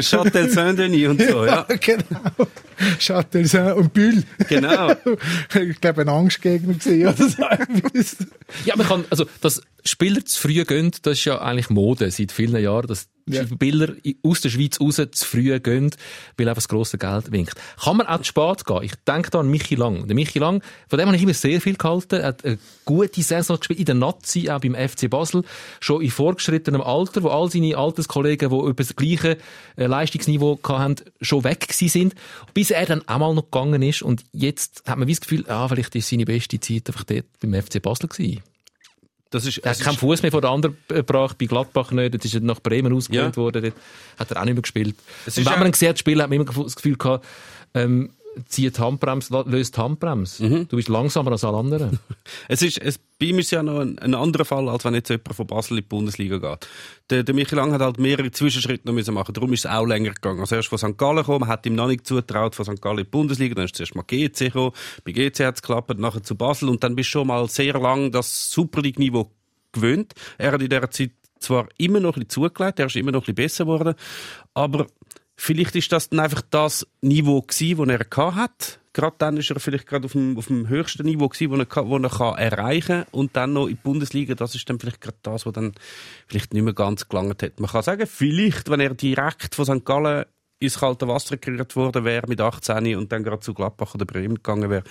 Châtel Saint-Denis und so, ja. genau. Châtelsaint und Bulle. Genau. ich glaube, ein Angstgegner gewesen, oder so. Ja, man kann, also, dass Spieler zu früh gehen, das ist ja eigentlich Mode seit vielen Jahren, dass Ja. I- aus der Schweiz raus zu früh gehen, weil einfach das grosse Geld winkt. Kann man auch zu spät gehen? Ich denke da an Michi Lang. Der Michi Lang, von dem habe ich immer sehr viel gehalten. Er hat eine gute Saison gespielt in der Nazi, auch beim FC Basel, schon in vorgeschrittenem Alter, wo all seine Alterskollegen, die über das gleiche äh, Leistungsniveau hatten, schon weg sind, bis er dann auch mal noch gegangen ist und jetzt hat man wie das Gefühl, ah, vielleicht ist seine beste Zeit einfach dort beim FC Basel gewesen. Das ist, Er hat keinen Fuß mehr von der anderen gebracht, bei Gladbach nicht. Jetzt ist er nach Bremen ausgewählt Ja. worden. Dort hat er auch nicht mehr gespielt. Es Und wenn man ihn gesehen hat, spielen, hat man immer das Gefühl gehabt, ähm, zieht die Handbremse, löst die Handbremse. Mhm. Du bist langsamer als alle anderen. es ist, es, bei ihm ist ja noch ein, ein anderer Fall, als wenn jetzt jemand von Basel in die Bundesliga geht. Der, der Michi Lang hat halt mehrere Zwischenschritte noch müssen machen. Darum ist es auch länger gegangen. Also er ist von St. Gallen gekommen, man hat ihm noch nicht zutraut von St. Gallen in die Bundesliga, dann ist zuerst mal GC gekommen, bei GC hat es geklappt, nachher zu Basel und dann bist du schon mal sehr lang das Super League-Niveau gewöhnt. Er hat in dieser Zeit zwar immer noch ein bisschen zugelegt, er ist immer noch ein bisschen besser geworden, aber vielleicht ist das dann einfach das Niveau gewesen, das er hat. Gerade dann ist er vielleicht gerade auf dem, auf dem höchsten Niveau gewesen, wo er, kann- wo er kann erreichen und dann noch in die Bundesliga, das ist dann vielleicht gerade das, was dann vielleicht nicht mehr ganz gelangt hat. Man kann sagen, vielleicht, wenn er direkt von St. Gallen ins kalte Wasser gerührt worden wäre mit 18 und dann gerade zu Gladbach oder Bremen gegangen wäre,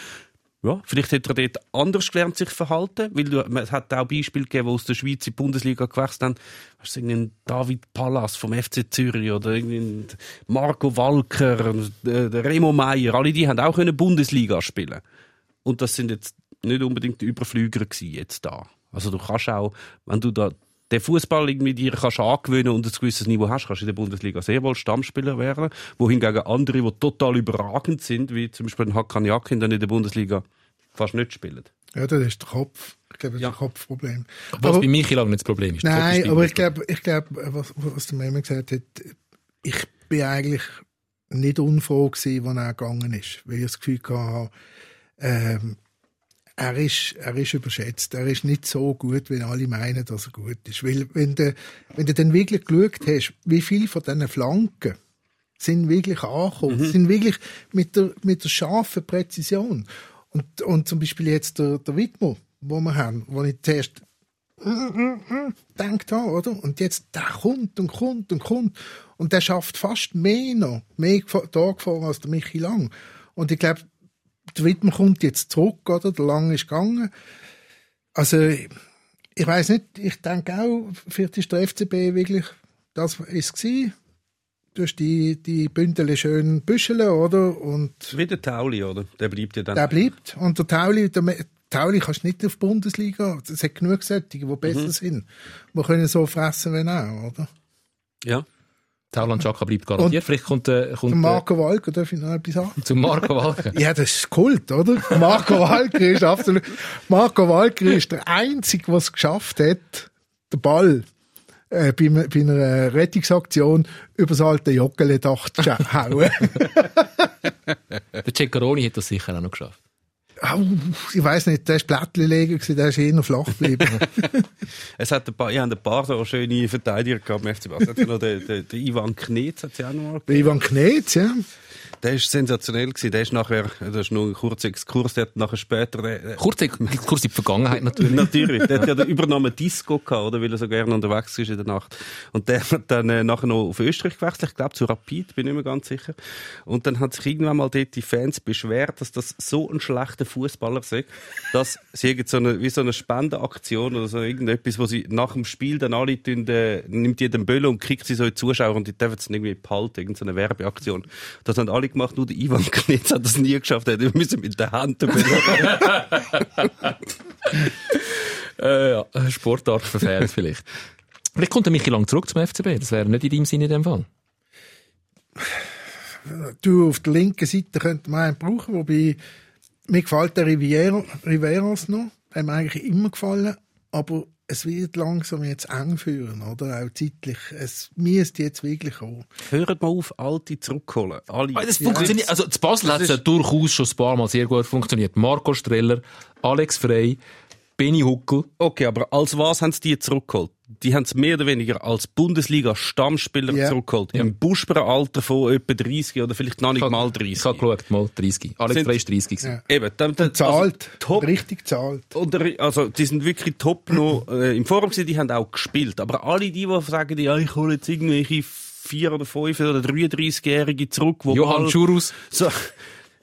Ja, vielleicht hätte er dort anders gelernt, sich zu verhalten, weil du, man hat auch Beispiele gegeben, die aus der Schweiz in die Bundesliga gewechselt haben. Hast du irgendeinen David Pallas vom FC Zürich oder irgendeinen Marco Walker, der der Remo Meier, alle die haben auch Bundesliga spielen. Und das sind jetzt nicht unbedingt die Überflüger gewesen jetzt da. Also du kannst auch, wenn du da den Fußball irgendwie dir kannst angewöhnen und ein gewisses Niveau hast, kannst du in der Bundesliga sehr wohl Stammspieler werden, wohingegen andere, die total überragend sind, wie zum Beispiel ein Hakan Yakin, dann in der Bundesliga fast nicht spielen. Ja, das ist der Kopf. Ich glaube, das Ja. ist ein Kopfproblem. Was Aber- bei Michi nicht das Problem ist. Nein, aber ich glaube, ich glaube, was, was der Memo gesagt hat, ich bin eigentlich nicht unfroh gewesen, wann er gegangen ist, weil ich das Gefühl hatte, ähm, er ist, er ist überschätzt. Er ist nicht so gut, wie alle meinen, dass er gut ist. Weil, wenn du, wenn du dann wirklich geschaut hast, wie viele von diesen Flanken sind wirklich angekommen, sind wirklich mit der, mit der scharfen Präzision. Und, und zum Beispiel jetzt der, der Widmer, wo wir haben, wo ich zuerst denkt habe, oder? Und jetzt, der kommt und kommt und kommt. Und der schafft fast mehr noch, mehr da gefahren als der Michi Lang. Und ich glaube, der Wittmann kommt jetzt zurück, oder? Der Lang ist gegangen. Also, ich, weiß nicht, ich denke auch, vielleicht ist der FCB wirklich, das ist gewesen. Du hast die, die Bündel schön büscheln, oder? Und Wie der Tauli, oder? Der bleibt ja dann. der bleibt. Und der Tauli, der Tauli kannst du nicht auf die Bundesliga. Es hat genug solche, die besser Mhm. sind. Die können so fressen wie er, oder? ja. Tauland Chaka bleibt garantiert. Vielleicht kommt, äh, kommt Der äh, Marco Walker, darf ich noch etwas sagen? zu Marco Walker. Ja, das ist Kult, oder? Marco Walker ist absolut, Marco Walker ist der Einzige, der es geschafft hat, den Ball äh, bei, bei einer Rettungsaktion übers alte Joggeli-Dach zu hauen. Der Ceccaroni hat das sicher auch noch geschafft. Au, ich weiß nicht, der ist Blättchenleger gewesen, der ist eher flach geblieben. Es hat ein paar, ich habe ein paar so schöne Verteidiger gehabt im FC Basel. Es hat ja noch den, den, den Ivan Knetz, hat sie auch noch mal Der Ivan Knetz, ja. Der ist sensationell gewesen. Der ist nachher, das ist nur ein kurzer Exkurs, der hat nachher später, der, der Kurz, kurz in die Vergangenheit natürlich. Natürlich. Der hat ja den Übernamen Disco gehabt, oder? Weil er so gerne unterwegs ist in der Nacht. Und der hat dann äh, nachher noch auf Österreich gewechselt. Ich glaube, zu Rapid, bin nicht mehr ganz sicher. Und dann hat sich irgendwann mal dort die Fans beschwert, dass das so ein schlechter Fußballer sei, dass sie irgend so eine, wie so eine Spendenaktion oder so irgendetwas, wo sie nach dem Spiel dann alle tun, äh, nimmt jeden Böller und kriegt sie so in die Zuschauer und die dürfen es irgendwie behalten, irgendeine Werbeaktion. Das haben alle gemacht, nur der Ivan Knetz hat das nie geschafft. Er hätte müssen mit der Hand Äh, ja, Sportart Fans vielleicht. Vielleicht kommt der Michi lang zurück zum FCB. Das wäre nicht in deinem Sinne in dem Fall. Du, auf der linken Seite könnte man einen brauchen, wobei mir gefällt der Riviera, Riveras noch. Der hat mir eigentlich immer gefallen, aber es wird langsam jetzt eng führen, oder? Auch zeitlich. Es müsste jetzt wirklich kommen. Hört mal auf, Alte zurückholen. Alle. Ah, Das funktioniert. Also, zu Basel hat es ja durchaus schon ein paar Mal sehr gut funktioniert. Marco Streller, Alex Frey, Benny Huckel. Okay, aber als was haben sie die zurückgeholt? Die haben es mehr oder weniger als Bundesliga-Stammspieler Ja. zurückgeholt. Im buschbaren Alter von etwa 30 oder vielleicht noch nicht mal 30. Ich habe geschaut, mal 30. Alex Frey ist 30 gewesen. Ja. Eben, dann, dann, Zahlt. Also, top. Richtig zahlt. Oder, also, die sind wirklich top noch äh, im Forum gewesen, die haben auch gespielt. Aber alle die, die sagen, ja, ich hole jetzt irgendwelche vier oder fünf oder 33-Jährige zurück, wo Johann Schurus. So,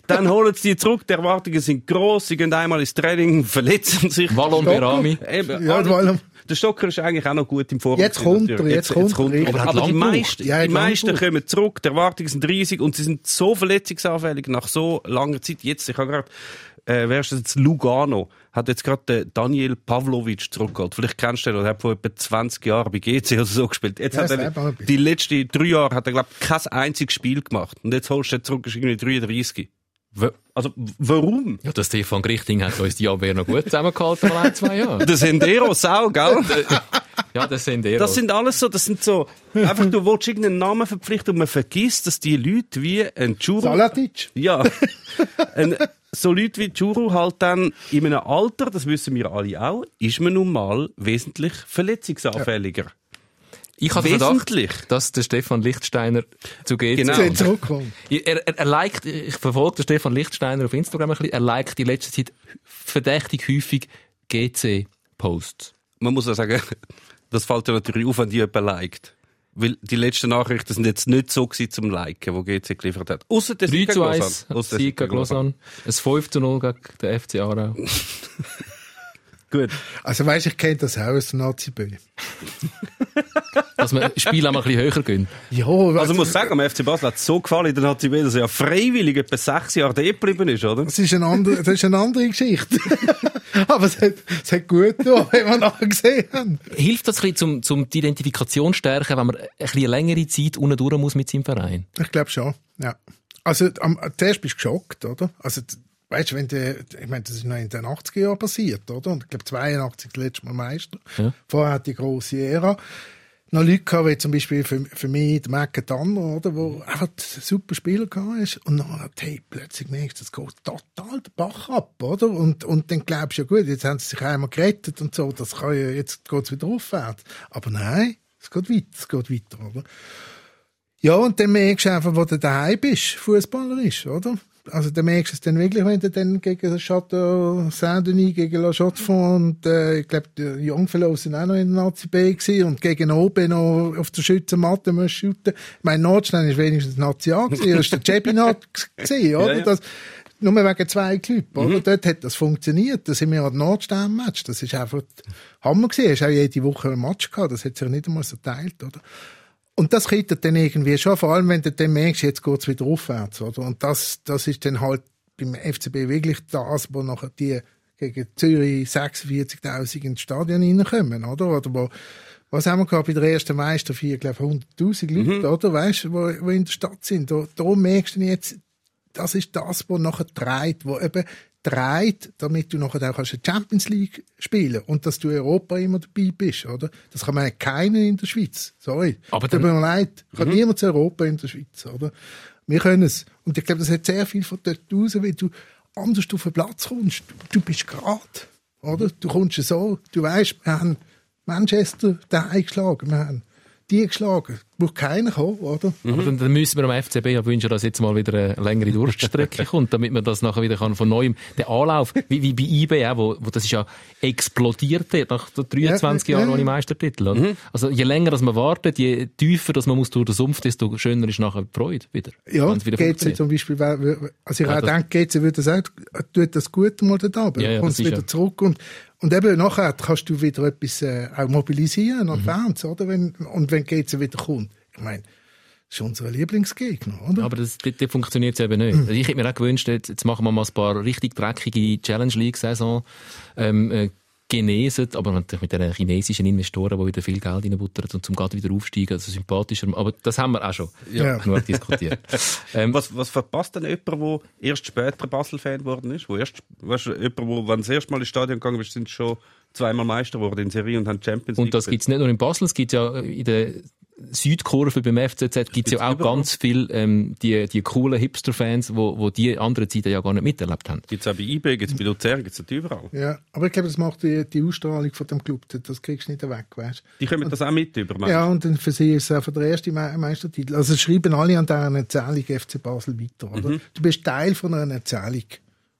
dann holen sie die zurück, die Erwartungen sind gross, sie gehen einmal ins Training, verletzen sich. Wallon Berami. Eben, Ja, alle- Wallon. Der Stocker ist eigentlich auch noch gut im Forum. Jetzt kommt er, natürlich. jetzt kommt er. Aber er hat Aber die meisten, Ja, die meisten kommen zurück, die Erwartungen sind riesig und sie sind so verletzungsanfällig nach so langer Zeit. Jetzt, ich habe gerade, äh, wer ist das jetzt? Lugano hat jetzt gerade den Daniel Pavlovic zurückgeholt. Vielleicht kennst du den, er hat vor etwa 20 Jahren bei GC oder so gespielt. Jetzt Ja, hat er, die letzten drei Jahre hat er, glaube ich, kein einziges Spiel gemacht. Und jetzt holst du ihn zurück, ist irgendwie 33. Also, warum? Ja, der Stefan Grichting hat uns die Abwehr noch gut zusammengehalten vor ein, zwei Jahren. Der Senderos auch, gell? Ja, das sind die. Das sind alles so, das sind so, einfach du willst irgendeinen Namen verpflichten und man vergisst, dass die Leute wie ein Churu, Salatic. ja, ein, so Leute wie Churu halt dann in einem Alter, das wissen wir alle auch, ist man nun mal wesentlich verletzungsanfälliger. Ich habe Verdacht, dass der Stefan Lichtsteiner zu GC Genau. Er, er, er liked, ich verfolge den Stefan Lichtsteiner auf Instagram ein bisschen, er liked in letzter Zeit verdächtig häufig GC-Posts. Man muss auch sagen, das fällt ja natürlich auf, wenn die jemand liked. Weil die letzten Nachrichten sind jetzt nicht so gewesen zum Liken, wo GC geliefert hat. Ausser der 3 Sieg zu gegen 1 Lausanne. Ausser Sieg gegen Lausanne. Ein 5 zu 0 gegen den FC Aarau. Gut. Also weisst, ich kenne das auch aus der Nazi-B. Dass man Spiel auch mal ein bisschen höher gehen. Ja, Also ich muss sagen, am FC Basel hat es so gefallen in der HCB, dass er ja freiwillig etwa sechs Jahre da geblieben ist, oder? Das ist eine andere, das ist eine andere Geschichte. Aber es hat, es hat gut getan, wenn wir nachher gesehen haben. Hilft das ein bisschen, zum, zum die Identifikation stärken, wenn man ein bisschen eine längere Zeit unten durch muss mit seinem Verein? Ich glaube schon, ja. Also, am, zuerst bist du geschockt, oder? Also, weißt du, wenn der, ich meine, das ist noch in den 80er Jahren passiert, oder? Und ich glaube, 82 das letzte Mal Meister. Ja. Vorher hat die grosse Ära. Noch Leute gehabt, wie zum Beispiel für, für mich der Macke Tanner, oder? Wo einfach ein super Spieler gehabt ist. Und dann hat, hey, plötzlich merkst du, das geht total den Bach ab, oder? Und, und dann glaubst du, ja gut, jetzt haben sie sich einmal gerettet und so, das kann ja, jetzt geht's wieder aufwärts. Aber nein, es geht weiter, es geht weiter, oder? Ja, und dann merkst du einfach, wo du daheim bist, fußballerisch, oder? Also, dann merkst du es dann wirklich, wenn du dann gegen Chateau Saint-Denis, gegen La Chaux-de-Fonds und, äh, ich glaube, die Jungfellows sind auch noch in der Nazi B gewesen und gegen oben noch auf der Schützenmatte musst shooten. Ich meine, Nordstein ist wenigstens Nazi A gewesen, das war der Jebinat gewesen, oder? Ja, ja. Das, nur wegen zwei Clubs, oder? Dort hat das funktioniert. Da sind wir an Nordstern-Match. Das ist einfach Hammer gewesen. Hast auch jede Woche ein Match gehabt. Das hat sich nicht einmal so teilt, oder? Und das kittet dann irgendwie schon, vor allem wenn du dann merkst, jetzt geht's wieder aufwärts, oder? Und das, das ist dann halt beim FCB wirklich das, wo nachher die gegen Zürich 46.000 ins Stadion reinkommen, oder? Oder wo, was haben wir gehabt bei der ersten Meister? Vier, glaube ich, 100.000 Leute, oder? Weißt du, wo, wo in der Stadt sind. Da, da merkst du jetzt, das ist das, was nachher treibt, wo eben treibt, damit du nachher auch kannst Champions League spielen und dass du Europa immer dabei bist, oder? Das kann man keinen in der Schweiz. Sorry. Aber Tut dann- mir leid. Kann niemand zu Europa in der Schweiz, oder? Wir können es. Und ich glaube, das hat sehr viel von dort raus, weil du anders auf den Platz kommst. Du, du bist gerade, oder? Du kommst so, du weißt, wir haben Manchester daheim geschlagen, wir haben die geschlagen. Muss keiner kommen, oder? Aber dann, dann müssen wir am FCB ja wünschen, dass jetzt mal wieder eine längere Durststrecke kommt, damit man das nachher wieder kann von neuem, der Anlauf, wie, wie bei IB auch, wo, wo das ist ja explodiert nach so 23 Ja, ja, Jahren ja. ohne Meistertitel. Oder? Also je länger dass man wartet, je tiefer dass man muss durch den Sumpf, desto schöner ist nachher die Freude wieder. Ja, wieder GC zum Beispiel, also ich Ja, auch denke, GC würde das auch, tut das gut mal runter, Ja, ja, kommt wieder ja- zurück und, und eben nachher kannst du wieder etwas äh, auch mobilisieren Mhm. an Fans, oder? Wenn, und wenn GC wieder kommt. Ich meine, das ist unser Lieblingsgegner, oder? Aber das, dort, dort funktioniert eben nicht. Also ich hätte mir auch gewünscht, jetzt, jetzt machen wir mal ein paar richtig dreckige Challenge League-Saison ähm, äh, genesen, aber natürlich mit den chinesischen Investoren, die wieder viel Geld reinbuttern und zum gerade wieder aufsteigen, also sympathischer. Aber das haben wir auch schon Ja. genug diskutiert. ähm, Was, was verpasst denn jemand, der erst später Basel-Fan geworden ist? Wo erst, weißt du, jemand, wo, wenn das erste Mal ins Stadion gegangen ist, sind sie schon zweimal Meister geworden in Serie und haben Champions League und das gespielt. gibt's nicht nur in Basel, es gibt ja in der Südkurve beim FCZ gibt's ja auch überall. ganz viel ähm, die, die coolen Hipster-Fans, wo, wo die andere Zeiten ja gar nicht miterlebt haben. Gibt's auch bei IB, gibt's bei Luzern, gibt's das überall. ja, aber ich glaube, das macht die, die Ausstrahlung von dem Club, das- kriegst du nicht weg, weißt Die kommen das auch mit über. meinst du? Ja, und dann für sie ist es einfach der erste Me Meistertitel. Also schreiben alle an dieser Erzählung FC Basel weiter, oder? Mhm. Du bist Teil von einer Erzählung.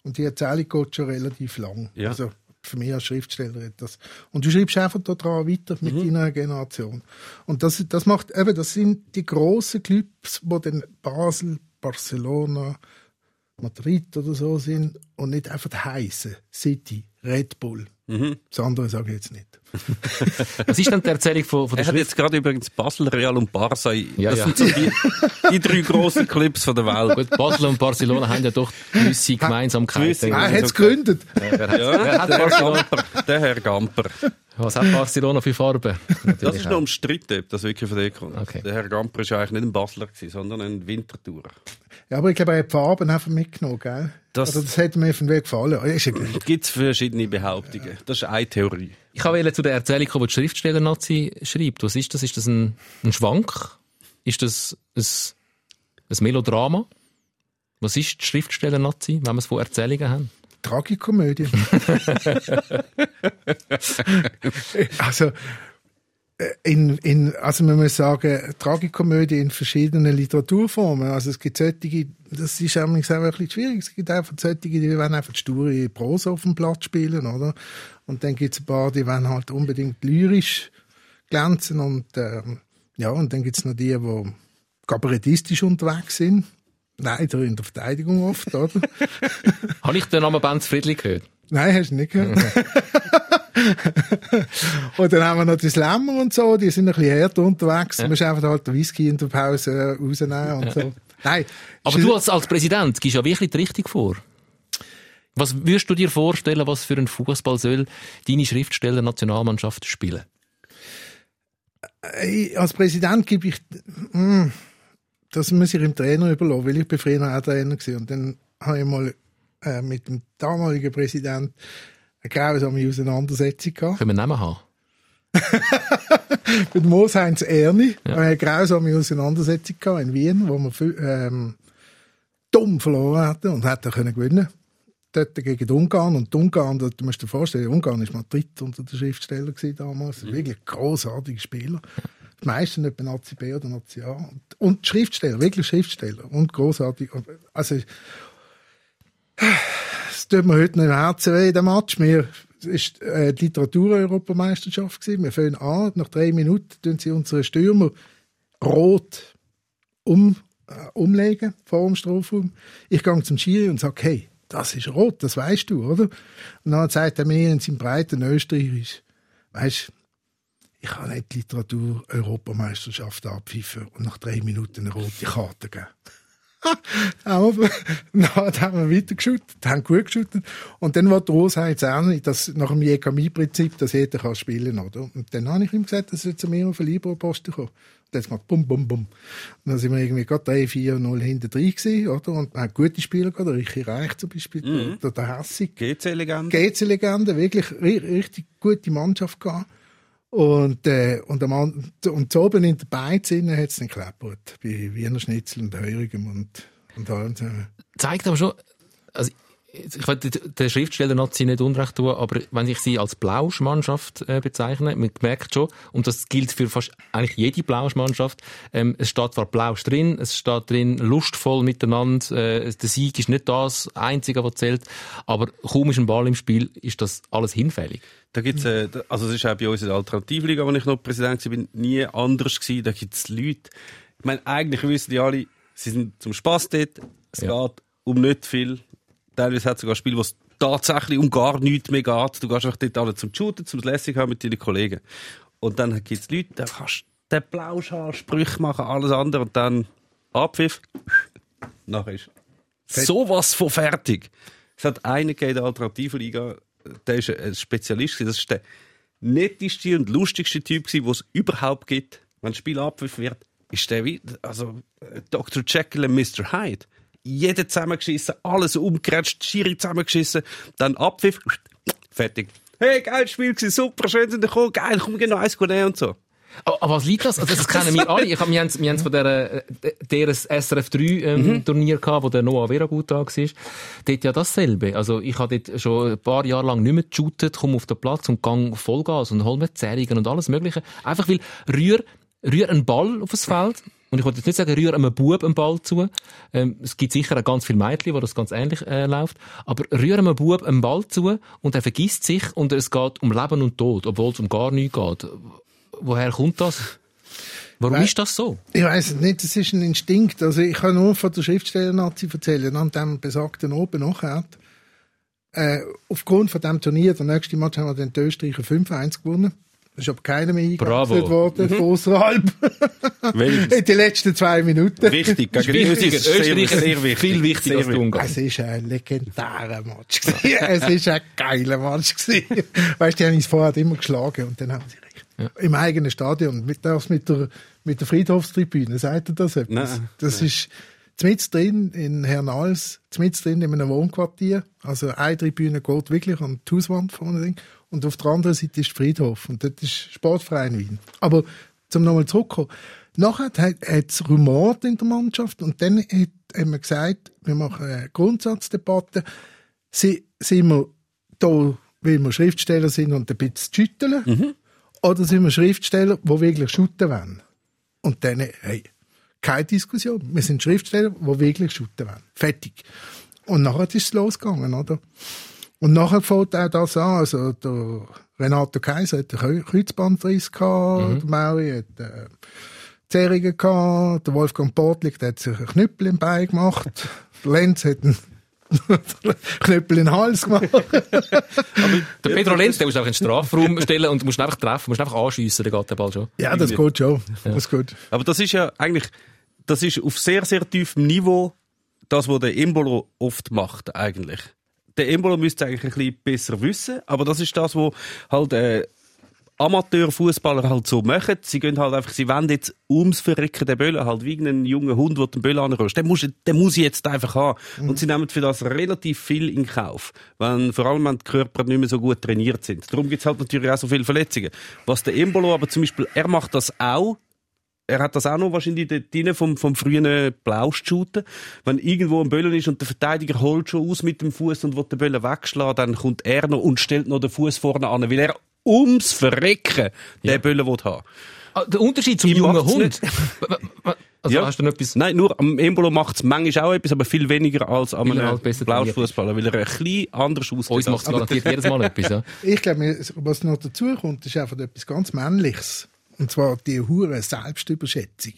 Und die Erzählung geht schon relativ lang. Ja. Also für mich als Schriftsteller hat das. Und du schreibst einfach da dran weiter mit Mhm. deiner Generation. Und das, das macht eben, das sind die grossen Clubs, wo dann Basel, Barcelona, Madrid oder so sind und nicht einfach die heiße City, Red Bull. Mhm. Das andere sage ich jetzt nicht. Was ist denn die Erzählung von, von der Er hat Schrift? jetzt gerade übrigens Basel, Real und Barca. Ja, das ja. sind so die, die drei grossen Clubs von der Welt. Gut, Basel und Barcelona haben ja doch gewisse Gemeinsamkeiten. gewisse- Er Ah, hat es gegründet. Wer hat, Ja, wer hat der, Herr Barcelona? Gamper, der Herr Gamper. Was hat Barcelona für Farben? Das ist noch umstritten, ob das wirklich von dir kommt. Okay. Der Herr Gamper war eigentlich nicht ein Basler, sondern ein Wintertourer. Ja, aber ich glaube, er hat die Farben einfach mitgenommen, gell? Das- Oder das hat mir irgendwie gefallen. Ja, Ist egal. Gibt es verschiedene Behauptungen. Das ist eine Theorie. Ich wollte zu der Erzählung kommen, die die Schriftsteller-Nazi schreibt. Was ist das? Ist das ein, ein Schwank? Ist das ein, ein Melodrama? Was ist die Schriftsteller-Nazi, wenn wir es von Erzählungen haben? Tragikomödie. also, äh, in, in, also man muss sagen, Tragikomödie in verschiedenen Literaturformen. Also es gibt solche, das ist auch ein bisschen schwierig. Es gibt einfach solche, die wollen einfach sture Prosa auf dem Platz spielen, oder? Und dann gibt es ein paar, die wollen halt unbedingt lyrisch glänzen und ähm, Ja, und dann gibt's noch die, die kabarettistisch unterwegs sind. Leider in der Verteidigung oft, oder? Habe ich den Namen Benz Friedli gehört? Nein, hast du nicht gehört. und dann haben wir noch die Slammer und so, die sind ein bisschen härter unterwegs. Ja. Du musst einfach halt den Whisky in der Pause rausnehmen und so. Nein. Aber du als, als Präsident gehst ja wirklich die Richtung vor. Was würdest du dir vorstellen, was für ein Fußball soll deine Schriftsteller Nationalmannschaft spielen? Ich, als Präsident gebe ich, mh, das muss ich dem Trainer überlassen, weil ich bin früher auch Trainer gewesen. Und dann habe ich mal äh, mit dem damaligen Präsidenten eine grausame Auseinandersetzung gehabt. Können wir Namen haben? mit Mos-Heinz Erni. Ja. eine grausame Auseinandersetzung gehabt in Wien, wo wir ähm, dumm verloren hatten und hätten können gewinnen dort gegen Ungarn. Und Ungarn, du musst dir vorstellen, Ungarn war Madrid unter den Schriftstellern damals. Mhm. Wirklich großartige Spieler. Die meisten nicht bei Nazi B oder Nazi A. Und, Schriftsteller, wirklich Schriftsteller. Und großartig. Also, es tut mir heute noch im Herzen weh, der Match. Wir, es war äh, die Literatur-Europameisterschaft. Wir fangen an, nach drei Minuten tun sie unsere Stürmer rot um, äh, umlegen vor dem Strafraum. Ich gehe zum Schiri und sage, hey, das ist rot, das weißt du, oder? Und dann sagt er mir in seinem breiten Österreichisch, weißt ich kann nicht die Literatur-Europameisterschaft abpfeifen und nach drei Minuten eine rote Karte geben. aber dann haben wir weitergeschüttet, haben gut geschüttet. Und dann war die Rosa jetzt auch nicht, dass nach dem Jekami-Prinzip, dass jeder kann spielen kann. Und dann habe ich ihm gesagt, dass er zu mir auf den Libro-Posten kommt. Und dann hat gemacht, bum, bum, bum. Und dann sind wir irgendwie gerade 3, 4, 0 hinter drin gewesen, oder? Und wir haben gute Spieler gehabt, der Richie Reich zum Beispiel, mhm. der, der Hassig. GC-Legende. GC-Legende, wirklich richtig gute Mannschaft gehabt. Und, äh, und, am, und oben in der Beiz hat es dann geklappert. Bei Wiener Schnitzel und Heurigem und, und allem zusammen. Zeigt aber schon, also ich will den Schriftsteller Nazi nicht unrecht tun, aber wenn ich sie als Blauschmannschaft äh, bezeichne, man merkt schon, und das gilt für fast eigentlich jede Blauschmannschaft, ähm, es steht zwar Blausch drin, es steht drin lustvoll miteinander, äh, der Sieg ist nicht das Einzige, was zählt, aber kaum ist ein Ball im Spiel, ist das alles hinfällig. Da gibt's, äh, also es ist auch bei uns in der Alternativliga, wo ich noch Präsident war, bin nie anders gewesen. Da gibt's Leute, ich meine, eigentlich wissen die alle, sie sind zum Spaß dort, es ja. geht um nicht viel, Teilweise hat es sogar Spiele, wo es tatsächlich um gar nichts mehr geht. Du gehst einfach dort alle zum Shooten, zum Lässig haben mit deinen Kollegen. Und dann gibt es Leute, da kannst du den Blauschal, Sprüche machen, alles andere und dann Abpfiff. Nachher ist sowas von fertig. Es hat einen in der Alternativliga, der ist ein Spezialist, das ist der netteste und lustigste Typ, den es überhaupt gibt. Wenn das Spiel abpfiff wird, ist der wie, also Dr. Jekyll und Mr. Hyde jeder zusammengeschissen, alles umgerätscht, Schiri zusammengeschissen, dann Abpfiff, fertig. Hey, geil Spiel gewesen, super, schön sind gekommen, geil, komm, noch eins nehmen und so. Aber was liegt das? Also das kennen wir alle. Ich hab, wir haben es von der, der SRF 3 ähm, mhm. Turnier gehabt, wo der Noah Vera gut da war. Dort ja dasselbe. Also ich habe dort schon ein paar Jahre lang nicht mehr geshootet, komme auf den Platz und gang Vollgas und hol mir Zerrungen und alles Mögliche. Einfach weil rühr, rühr einen Ball auf das Feld und ich wollte jetzt nicht sagen, rühr einem Bub einen Ball zu. Ähm, es gibt sicher auch ganz viele Mädchen, wo das ganz ähnlich äh, läuft. Aber rühr einem Bub einen Ball zu und er vergisst sich und es geht um Leben und Tod, obwohl es um gar nichts geht. Woher kommt das? Warum Weil, ist das so? Ich weiß nicht, das ist ein Instinkt. Also ich kann nur von der Schriftsteller-Nazi erzählen, an dem besagten Oben nachher. Äh, aufgrund von dem Turnier, der nächste Match haben wir den Österreicher 5-1 gewonnen. Es ist aber keiner mehr eingewechselt worden mhm. von außerhalb. In den letzten zwei Minuten. Wichtig. Gegen uns ist Österreich sehr, sehr wichtig. Viel wichtiger als Ungarn. Es ist ein legendärer Match es ist ein geiler Match gewesen. Weißt du, die haben uns vorher immer geschlagen und dann haben sie recht. Ja. Im eigenen Stadion. Mit, das mit der, mit der Friedhofstribüne. Sagt ihr das etwas? Nein. Das Nein. ist, Zmitz drin in Hernals, zmitz drin in einem Wohnquartier. Also eine Tribüne geht wirklich an die Hauswand vorne und auf der anderen Seite ist Friedhof und dort ist Sportverein Wien. Aber zum nochmal zurückkommen. Nachher hat es rumort in der Mannschaft und dann hat, haben wir gesagt, wir machen eine Grundsatzdebatte. sind wir da, weil wir Schriftsteller sind und ein bisschen schütteln? Mhm. Oder sind wir Schriftsteller, die wirklich schütten wollen? Und dann, hey, keine Diskussion. Wir sind Schriftsteller, die wirklich schütten wollen. Fertig. Und nachher ist es losgegangen, oder? Und nachher fängt auch das an. Also, der Renato Kaiser hat einen Kreuzbandriss gehabt, mhm. der Maui hat, äh, Zerrungen gehabt. Der Wolfgang Portlik, der hat sich einen Knüppel im Bein gemacht. Der Lenz hat einen Knüppel in den Hals gemacht. Der Pedro Lenz, der muss einfach in den Strafraum stellen und musst einfach treffen, musst einfach anschiessen, dann geht der Ball schon. Ja, das geht schon. Das geht. Aber das ist ja eigentlich, das ist auf sehr, sehr tiefem Niveau das, was der Embolo oft macht, eigentlich. Der Embolo müsste eigentlich ein bisschen besser wissen, aber das ist das, was halt, äh, Amateurfußballer halt so machen. Sie gehen halt einfach, sie wollen jetzt ums Verrecken den Böllen, halt wie ein junger Hund, der den Böllen anrüstet. Den muss, den muss ich jetzt einfach haben. Und sie nehmen für das relativ viel in Kauf. Wenn, vor allem, wenn die Körper nicht mehr so gut trainiert sind. Darum gibt's halt natürlich auch so viele Verletzungen. Was der Embolo aber zum Beispiel, er macht das auch, er hat das auch noch wahrscheinlich dort drin vom, vom frühen Blausch-Shooten. Wenn irgendwo ein Böllen ist und der Verteidiger holt schon aus mit dem Fuß und will den Böllen wegschlagen, dann kommt er noch und stellt noch den Fuß vorne an, weil er ums Verrecken den Böllen will haben. Ah, der Unterschied zum Ich jungen Hund. Also Ja. hast du noch etwas? Nein, nur am Embolo macht es manchmal auch etwas, aber viel weniger als er einem Blauschfußballer, weil er ein bisschen anders aussieht. Uns macht es garantiert jedes Mal etwas, ja. Ich glaube, was noch dazu kommt, ist einfach etwas ganz Männliches. Und zwar die hure Selbstüberschätzung.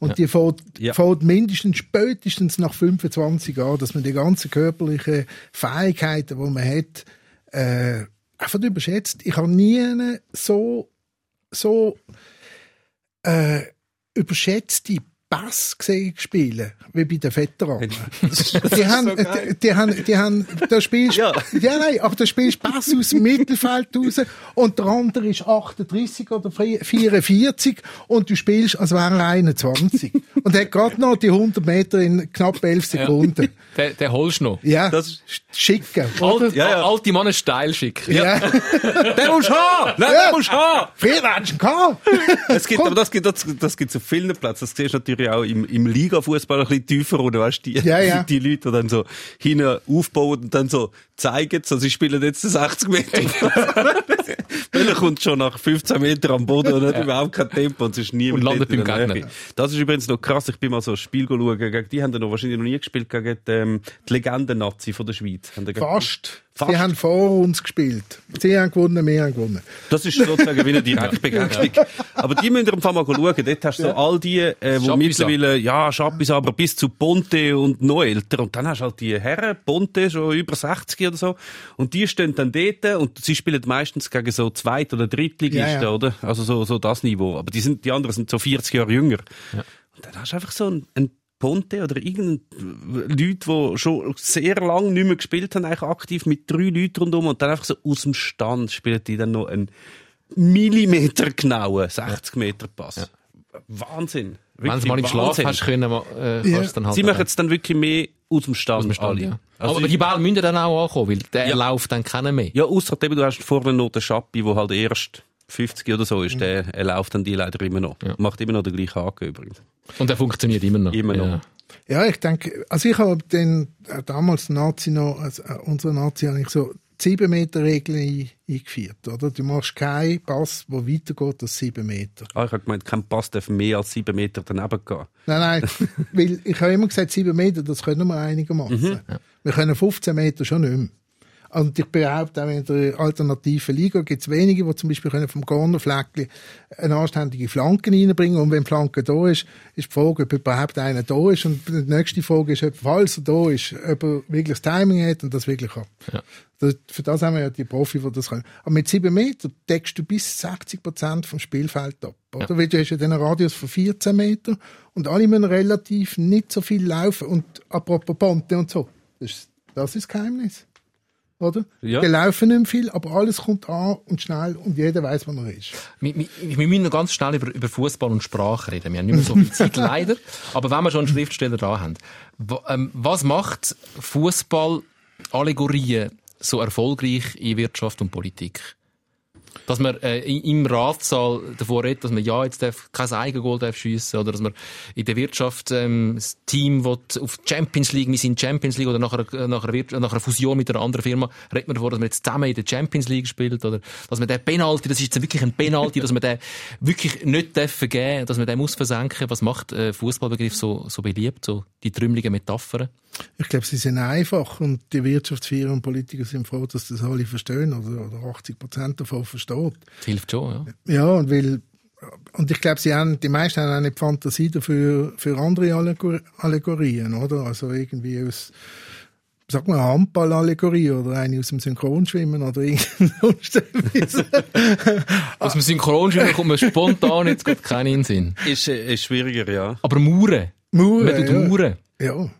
Und die fängt, Ja. fängt mindestens spätestens nach 25 Jahren, dass man die ganzen körperlichen Fähigkeiten, die man hat, äh, einfach überschätzt. Ich habe nie so, so äh, überschätzte Pass gesehen spielen, wie bei den Veteranen. die, haben, die, die haben, die haben, da spielst, Ja. ja. nein, aber da spielst Pass aus dem Mittelfeld raus und der andere ist 38 oder 44 und du spielst, als wäre er 21. und er hat gerade noch die 100 Meter in knapp 11 Sekunden. Den, den holst du noch. Ja, Das ist- schicken. Alt, Ja, ja. Alte Mann steil schicken. Ja. Den musst du haben! Nein, Ja. den musst du haben! Du ihn gehabt. Es gibt, aber das gibt, das, das gibt's auf vielen Plätzen. Das siehst du natürlich auch im, im Liga-Fußball ein bisschen tiefer, oder weißt du, die, Ja, ja. die Leute, die dann so hinten aufbauen und dann so zeigen, so, sie spielen jetzt den 60 Meter. Bälle kommt schon nach 15 Metern am Boden und hat überhaupt kein Tempo und es ist niemand Und landet beim Gegner. Nähe. Das ist übrigens noch krass. Ich bin mal so ein Spiel schauen, gegen die haben dann noch wahrscheinlich noch nie gespielt, gegen die, ähm, die Legenden-Nazi von der Schweiz. Fast. Fast. Sie haben vor uns gespielt. Sie haben gewonnen, wir haben gewonnen. Das ist sozusagen wie eine Direktbegegnung. Aber die müssen wir im Fall mal schauen. Dort hast du so all die, äh, wo mittlerweile, ja, Schappis, aber bis zu Ponte und noch älter. Und dann hast du halt die Herren, Ponte, schon über 60 oder so. Und die stehen dann dort und sie spielen meistens gegen so Zweit- oder Drittligisten, Ja, ja. oder? Also so, so das Niveau. Aber die sind, die anderen sind so 40 Jahre jünger. Und dann hast du einfach so ein, ein Ponte oder irgendein Leute, die schon sehr lange nicht mehr gespielt haben, eigentlich aktiv mit drei Leuten rundum und dann einfach so aus dem Stand spielen die dann noch einen Millimeter genauen 60 Meter Pass. Wahnsinn. Wenn du mal im Schlaf hast können, äh, Ja. dann halt Sie machen es dann wirklich mehr aus dem Stand, aus dem Stand, ja. Also aber die Bälle müssen dann auch ankommen, weil der Ja. Lauf dann kennen mehr. Ja, eben, du hast vorne noch den Schappi, der halt erst 50 oder so ist, der, er läuft dann die leider immer noch. Macht immer noch den gleichen Haken übrigens. Und der funktioniert immer noch. Immer noch. Ja. Ja, ich denke, also ich habe den, äh, damals Nazi noch, also äh, unsere Nazi eigentlich so die 7 Meter Regel ein- eingeführt, oder? Du machst keinen Pass, der weitergeht als 7 Meter. Ah, ich habe gemeint, kein Pass darf mehr als sieben Meter daneben gehen. Nein, nein, weil ich habe immer gesagt, 7 Meter, das können wir einigermaßen. Wir können 15 Meter schon nicht mehr. Und ich behaupte, auch in der alternativen Liga gibt es wenige, die zum Beispiel können vom Cornerfleckchen eine anständige Flanke reinbringen Und wenn die Flanke da ist, ist die Frage, ob überhaupt einer da ist. Und die nächste Frage ist, ob, falls er da ist, ob er wirklich das Timing hat und das wirklich kann. Ja. Das, für das haben wir ja die Profi, die das können. Aber mit 7 Meter deckst du bis 60 Prozent vom Spielfeld ab. Oder? Weil du hast ja den Radius von 14 Meter und alle müssen relativ nicht so viel laufen. Und apropos Ponte und so, das ist das, ist Geheimnis. Oder? Ja. Die laufen nicht mehr viel, aber alles kommt an und schnell und jeder weiß, wo er ist. Wir, wir, wir müssen noch ganz schnell über, über Fußball und Sprache reden. Wir haben nicht mehr so viel Zeit, leider. Aber wenn wir schon einen Schriftsteller da haben, ähm, was macht Fußball-Allegorien so erfolgreich in Wirtschaft und Politik? Dass man äh, im Ratssaal davor redet, dass man ja jetzt darf, kein Eigengoal darf schiessen oder dass man in der Wirtschaft ähm, das Team will auf Champions League, wir sind Champions League oder nach einer, nach, einer nach einer Fusion mit einer anderen Firma redet man davor, dass man jetzt zusammen in der Champions League spielt oder dass man den Penalty, das ist jetzt wirklich ein Penalty, dass man den wirklich nicht darf vergeben, dass man den muss versenken. Was macht äh, Fußballbegriff so, so beliebt, so die trümmeligen Metaphern? Ich glaube, sie sind einfach und die Wirtschaftsführer und Politiker sind froh, dass das alle verstehen oder, oder 80 Prozent davon versteht. Das hilft schon, ja. Ja, und weil und ich glaube, sie haben, die meisten haben auch nicht Fantasie dafür, für andere Allegor Allegorien, oder? Also irgendwie aus, sag mal, Handball-Allegorie oder eine aus dem Synchronschwimmen oder irgendwas. Aus dem Synchronschwimmen kommt mir spontan jetzt gerade keinen Sinn. Ist, äh, ist schwieriger, ja. Aber Mauern. Mauern, Man tut ja. Mauern. Ja.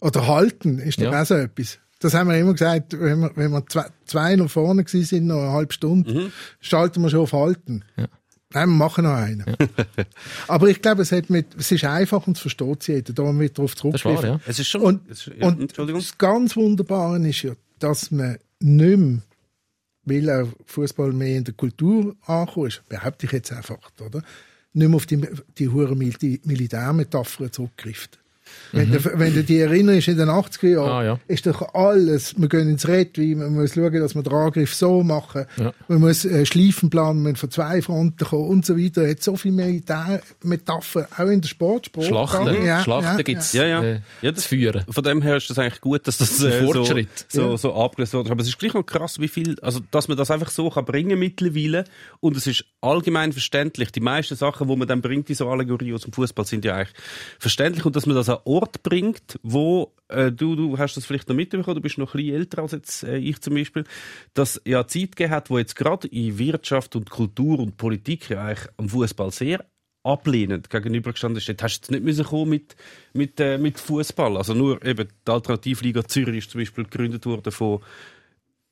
Oder halten ist doch Ja. auch so etwas. Das haben wir immer gesagt, wenn wir, wenn wir zwei, zwei noch vorne gewesen sind, noch eine halbe Stunde, schalten wir schon auf Halten. Nein, wir machen noch einen. Aber ich glaube, es, hat mit, es ist einfach und es versteht sie jeder. Da haben wir darauf zurückgegriffen. ja. Es ist schon. Und, es ist, ja, und Entschuldigung. das ganz Wunderbare ist ja, dass man nicht mehr, weil auch Fußball mehr in der Kultur angekommen ist, behaupte ich jetzt einfach, oder? Nicht mehr auf die, die hure Mil- Militärmetaphern zurückgreift. Wenn, du, wenn du dich erinnerst, in den 80er Jahren, Mhm. Ah, ja. ist doch alles, wir gehen ins Red, man muss schauen, dass wir den Angriff so machen, Ja. man muss äh, Schleifen planen, man muss von zwei Fronten kommen und so weiter. Es hat so viele Militärmetaphern, auch in der Sportsport. Schlachten. Ja, Schlachten ja, gibt's Ja, ja. Äh, Ja, das- zu führen. Von dem her ist das eigentlich gut, dass das äh, so, Fortschritt. so, so abgelöst wurde. Aber es ist gleich noch krass, wie viel, also, dass man das einfach so kann bringen mittlerweile. Und es ist allgemein verständlich. Die meisten Sachen, wo man dann bringt, diese Allegorie aus dem Fußball, sind ja eigentlich verständlich. Und dass man das Ort bringt, wo, äh, du, du hast das vielleicht noch mitbekommen, du bist noch ein bisschen älter als jetzt äh, ich zum Beispiel, dass ja Zeit gegeben hat, wo jetzt gerade in Wirtschaft und Kultur und Politik ja eigentlich am Fußball sehr ablehnend gegenübergestanden ist. Dort hast du nicht müssen kommen mit, mit, äh, mit Fußball. Also nur eben die Alternativliga Zürich ist zum Beispiel gegründet worden von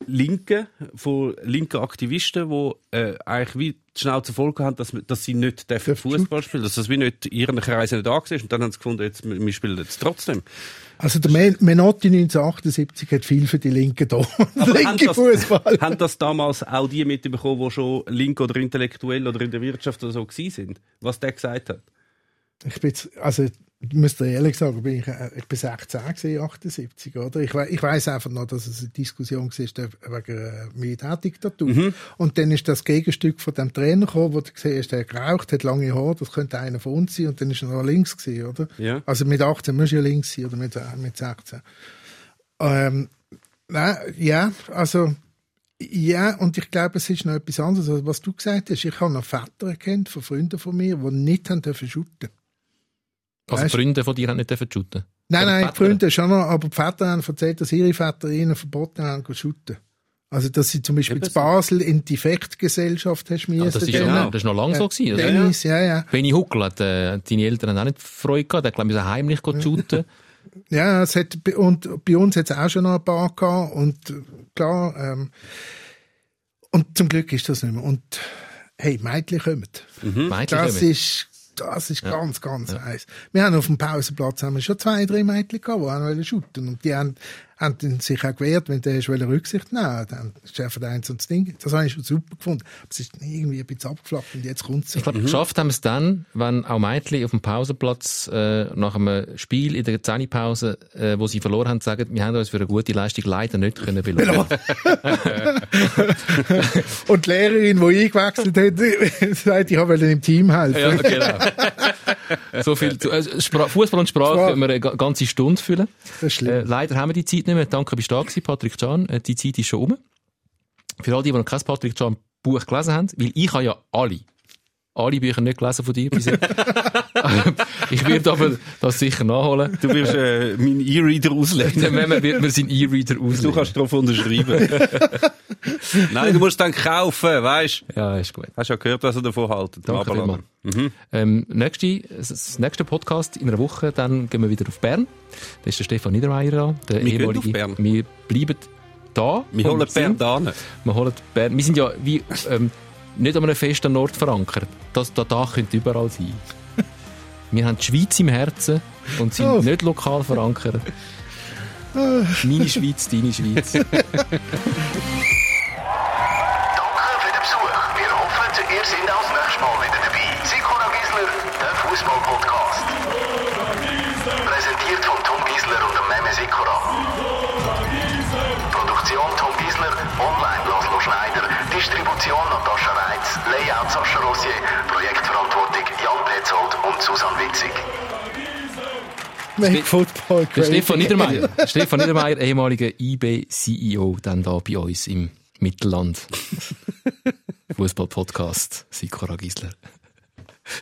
Linken, von linken Aktivisten, die äh, eigentlich wie die Schnauze voll haben, dass, dass sie nicht Fußball spielen, dass das wie nicht in ihren Kreisen nicht angesehen ist. Und dann haben sie gefunden, jetzt, wir spielen jetzt trotzdem. Also der Men Menotti 1978 hat viel für die Linken da. Linke Fußball. haben das damals auch die mitbekommen, die schon link oder intellektuell oder in der Wirtschaft oder so gewesen sind? Was der gesagt hat? Ich bin jetzt, also ich muss dir ehrlich sagen, bin ich, äh, ich bin 16 gewesen, 78, oder? Ich, ich weiß einfach noch, dass es eine Diskussion war wegen äh, Militärdiktatur. Mhm. Und dann ist das Gegenstück von dem Trainer gekommen, wo du gesehen hast, der geraucht, hat lange Haare, das könnte einer von uns sein, und dann ist er noch links gewesen, oder? Ja. Also mit 18 musst du ja links sein, oder mit, äh, mit 16. Ähm, nein, ja, also, ja, und ich glaube, es ist noch etwas anderes, was du gesagt hast. Ich habe noch Väter erkannt von Freunden von mir, die nicht haben dürfen shooten. Also Weißt- Freunde von dir haben nicht dürfen shooten. Nein, Oder nein, die Freunde schon noch, aber die Väter haben erzählt, dass ihre Väter ihnen verboten haben, zu shooten. Also, dass sie zum Beispiel in. Basel in die Defektgesellschaft hast Aber müssen. das ist, ja, das ist noch lange so gewesen. Also, Tennis, ja, ja. Benny Huckel hat, äh, deine Eltern haben auch nicht Freude gehabt. Der hat, glaube ich, heimlich shooten. Ja, es hat, und bei uns hat es auch schon noch ein paar gehabt, und äh, klar, ähm, und zum Glück ist das nicht mehr. Und, hey, Mädchen kommen. Mädchen Das kommen. ist, das ist ganz, ganz heiß. Wir haben auf dem Pausenplatz haben wir schon zwei, drei Mädchen gehabt, die auch wollen shooten. Und die haben, haben sich auch gewehrt, wenn der wollte Rücksicht nehmen Dann ist einfach eins und das Ding. Das habe ich schon super gefunden. Aber es ist irgendwie ein bisschen abgeflacht und jetzt kommt es. Ich glaube, geschafft haben es dann, wenn auch Mädchen auf dem Pausenplatz äh, nach einem Spiel in der Zähnepause, äh, wo sie verloren haben, sagen, wir haben uns für eine gute Leistung leider nicht können belohnen. Und die Lehrerin, die eingewechselt hat, sagt, ich wollte im Team helfen. ja, genau. so viel zu, Spra Fußball und Sprache können wir eine ga- ganze Stunde füllen. Äh, leider haben wir die Zeit nicht mehr. Danke, bist du da gewesen, Patrick Can. Äh, die Zeit ist schon um. Für alle, die, die noch kein Patrick Can Buch gelesen haben, weil ich habe ja alle, alle Bücher nicht gelesen von dir bis jetzt. ich werde aber das sicher nachholen. Du wirst äh, meinen E-Reader auslegen. Dann wir, wir seinen E-Reader Du auslegen. kannst darauf unterschreiben. Nein, du musst dann kaufen, weißt du? Ja, ist gut. Hast ja gehört, was er davon halten. Danke vielmals. Ähm, nächste, das nächste Podcast in einer Woche, dann gehen wir wieder auf Bern. Da ist der Stefan Niedermeyer da. Der Wir gehen auf Bern. Wir bleiben da. Wir holen. Bern da. Wir holen Bern. Wir sind ja wie, ähm, nicht an einem festen Ort verankert. Das, da, da könnte überall sein. Wir haben die Schweiz im Herzen und sind Oh. nicht lokal verankert. Meine Schweiz, deine Schweiz. Danke für den Besuch. Wir hoffen, ihr seid auch das nächste Mal wieder dabei. Sikora Gisler, der Fußball-Podcast. Präsentiert von Tom Gisler und dem Meme Sikora. Produktion Tom Gisler, online Laszlo Schneider, Distribution Natascha Layout Sascha Rossier, Projektverantwortung Jan Petzold und Susan Witzig. Make Football great Stefan. Niedermeyer. Stefan Niedermeyer, ehemaliger IB-CEO, dann da bei uns im Mittelland. Fußball-Podcast, Sikora Gisler.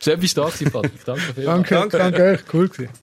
Schön bist du da gewesen, Patrick. Danke vielmals. Danke, danke, euch. Cool gewesen.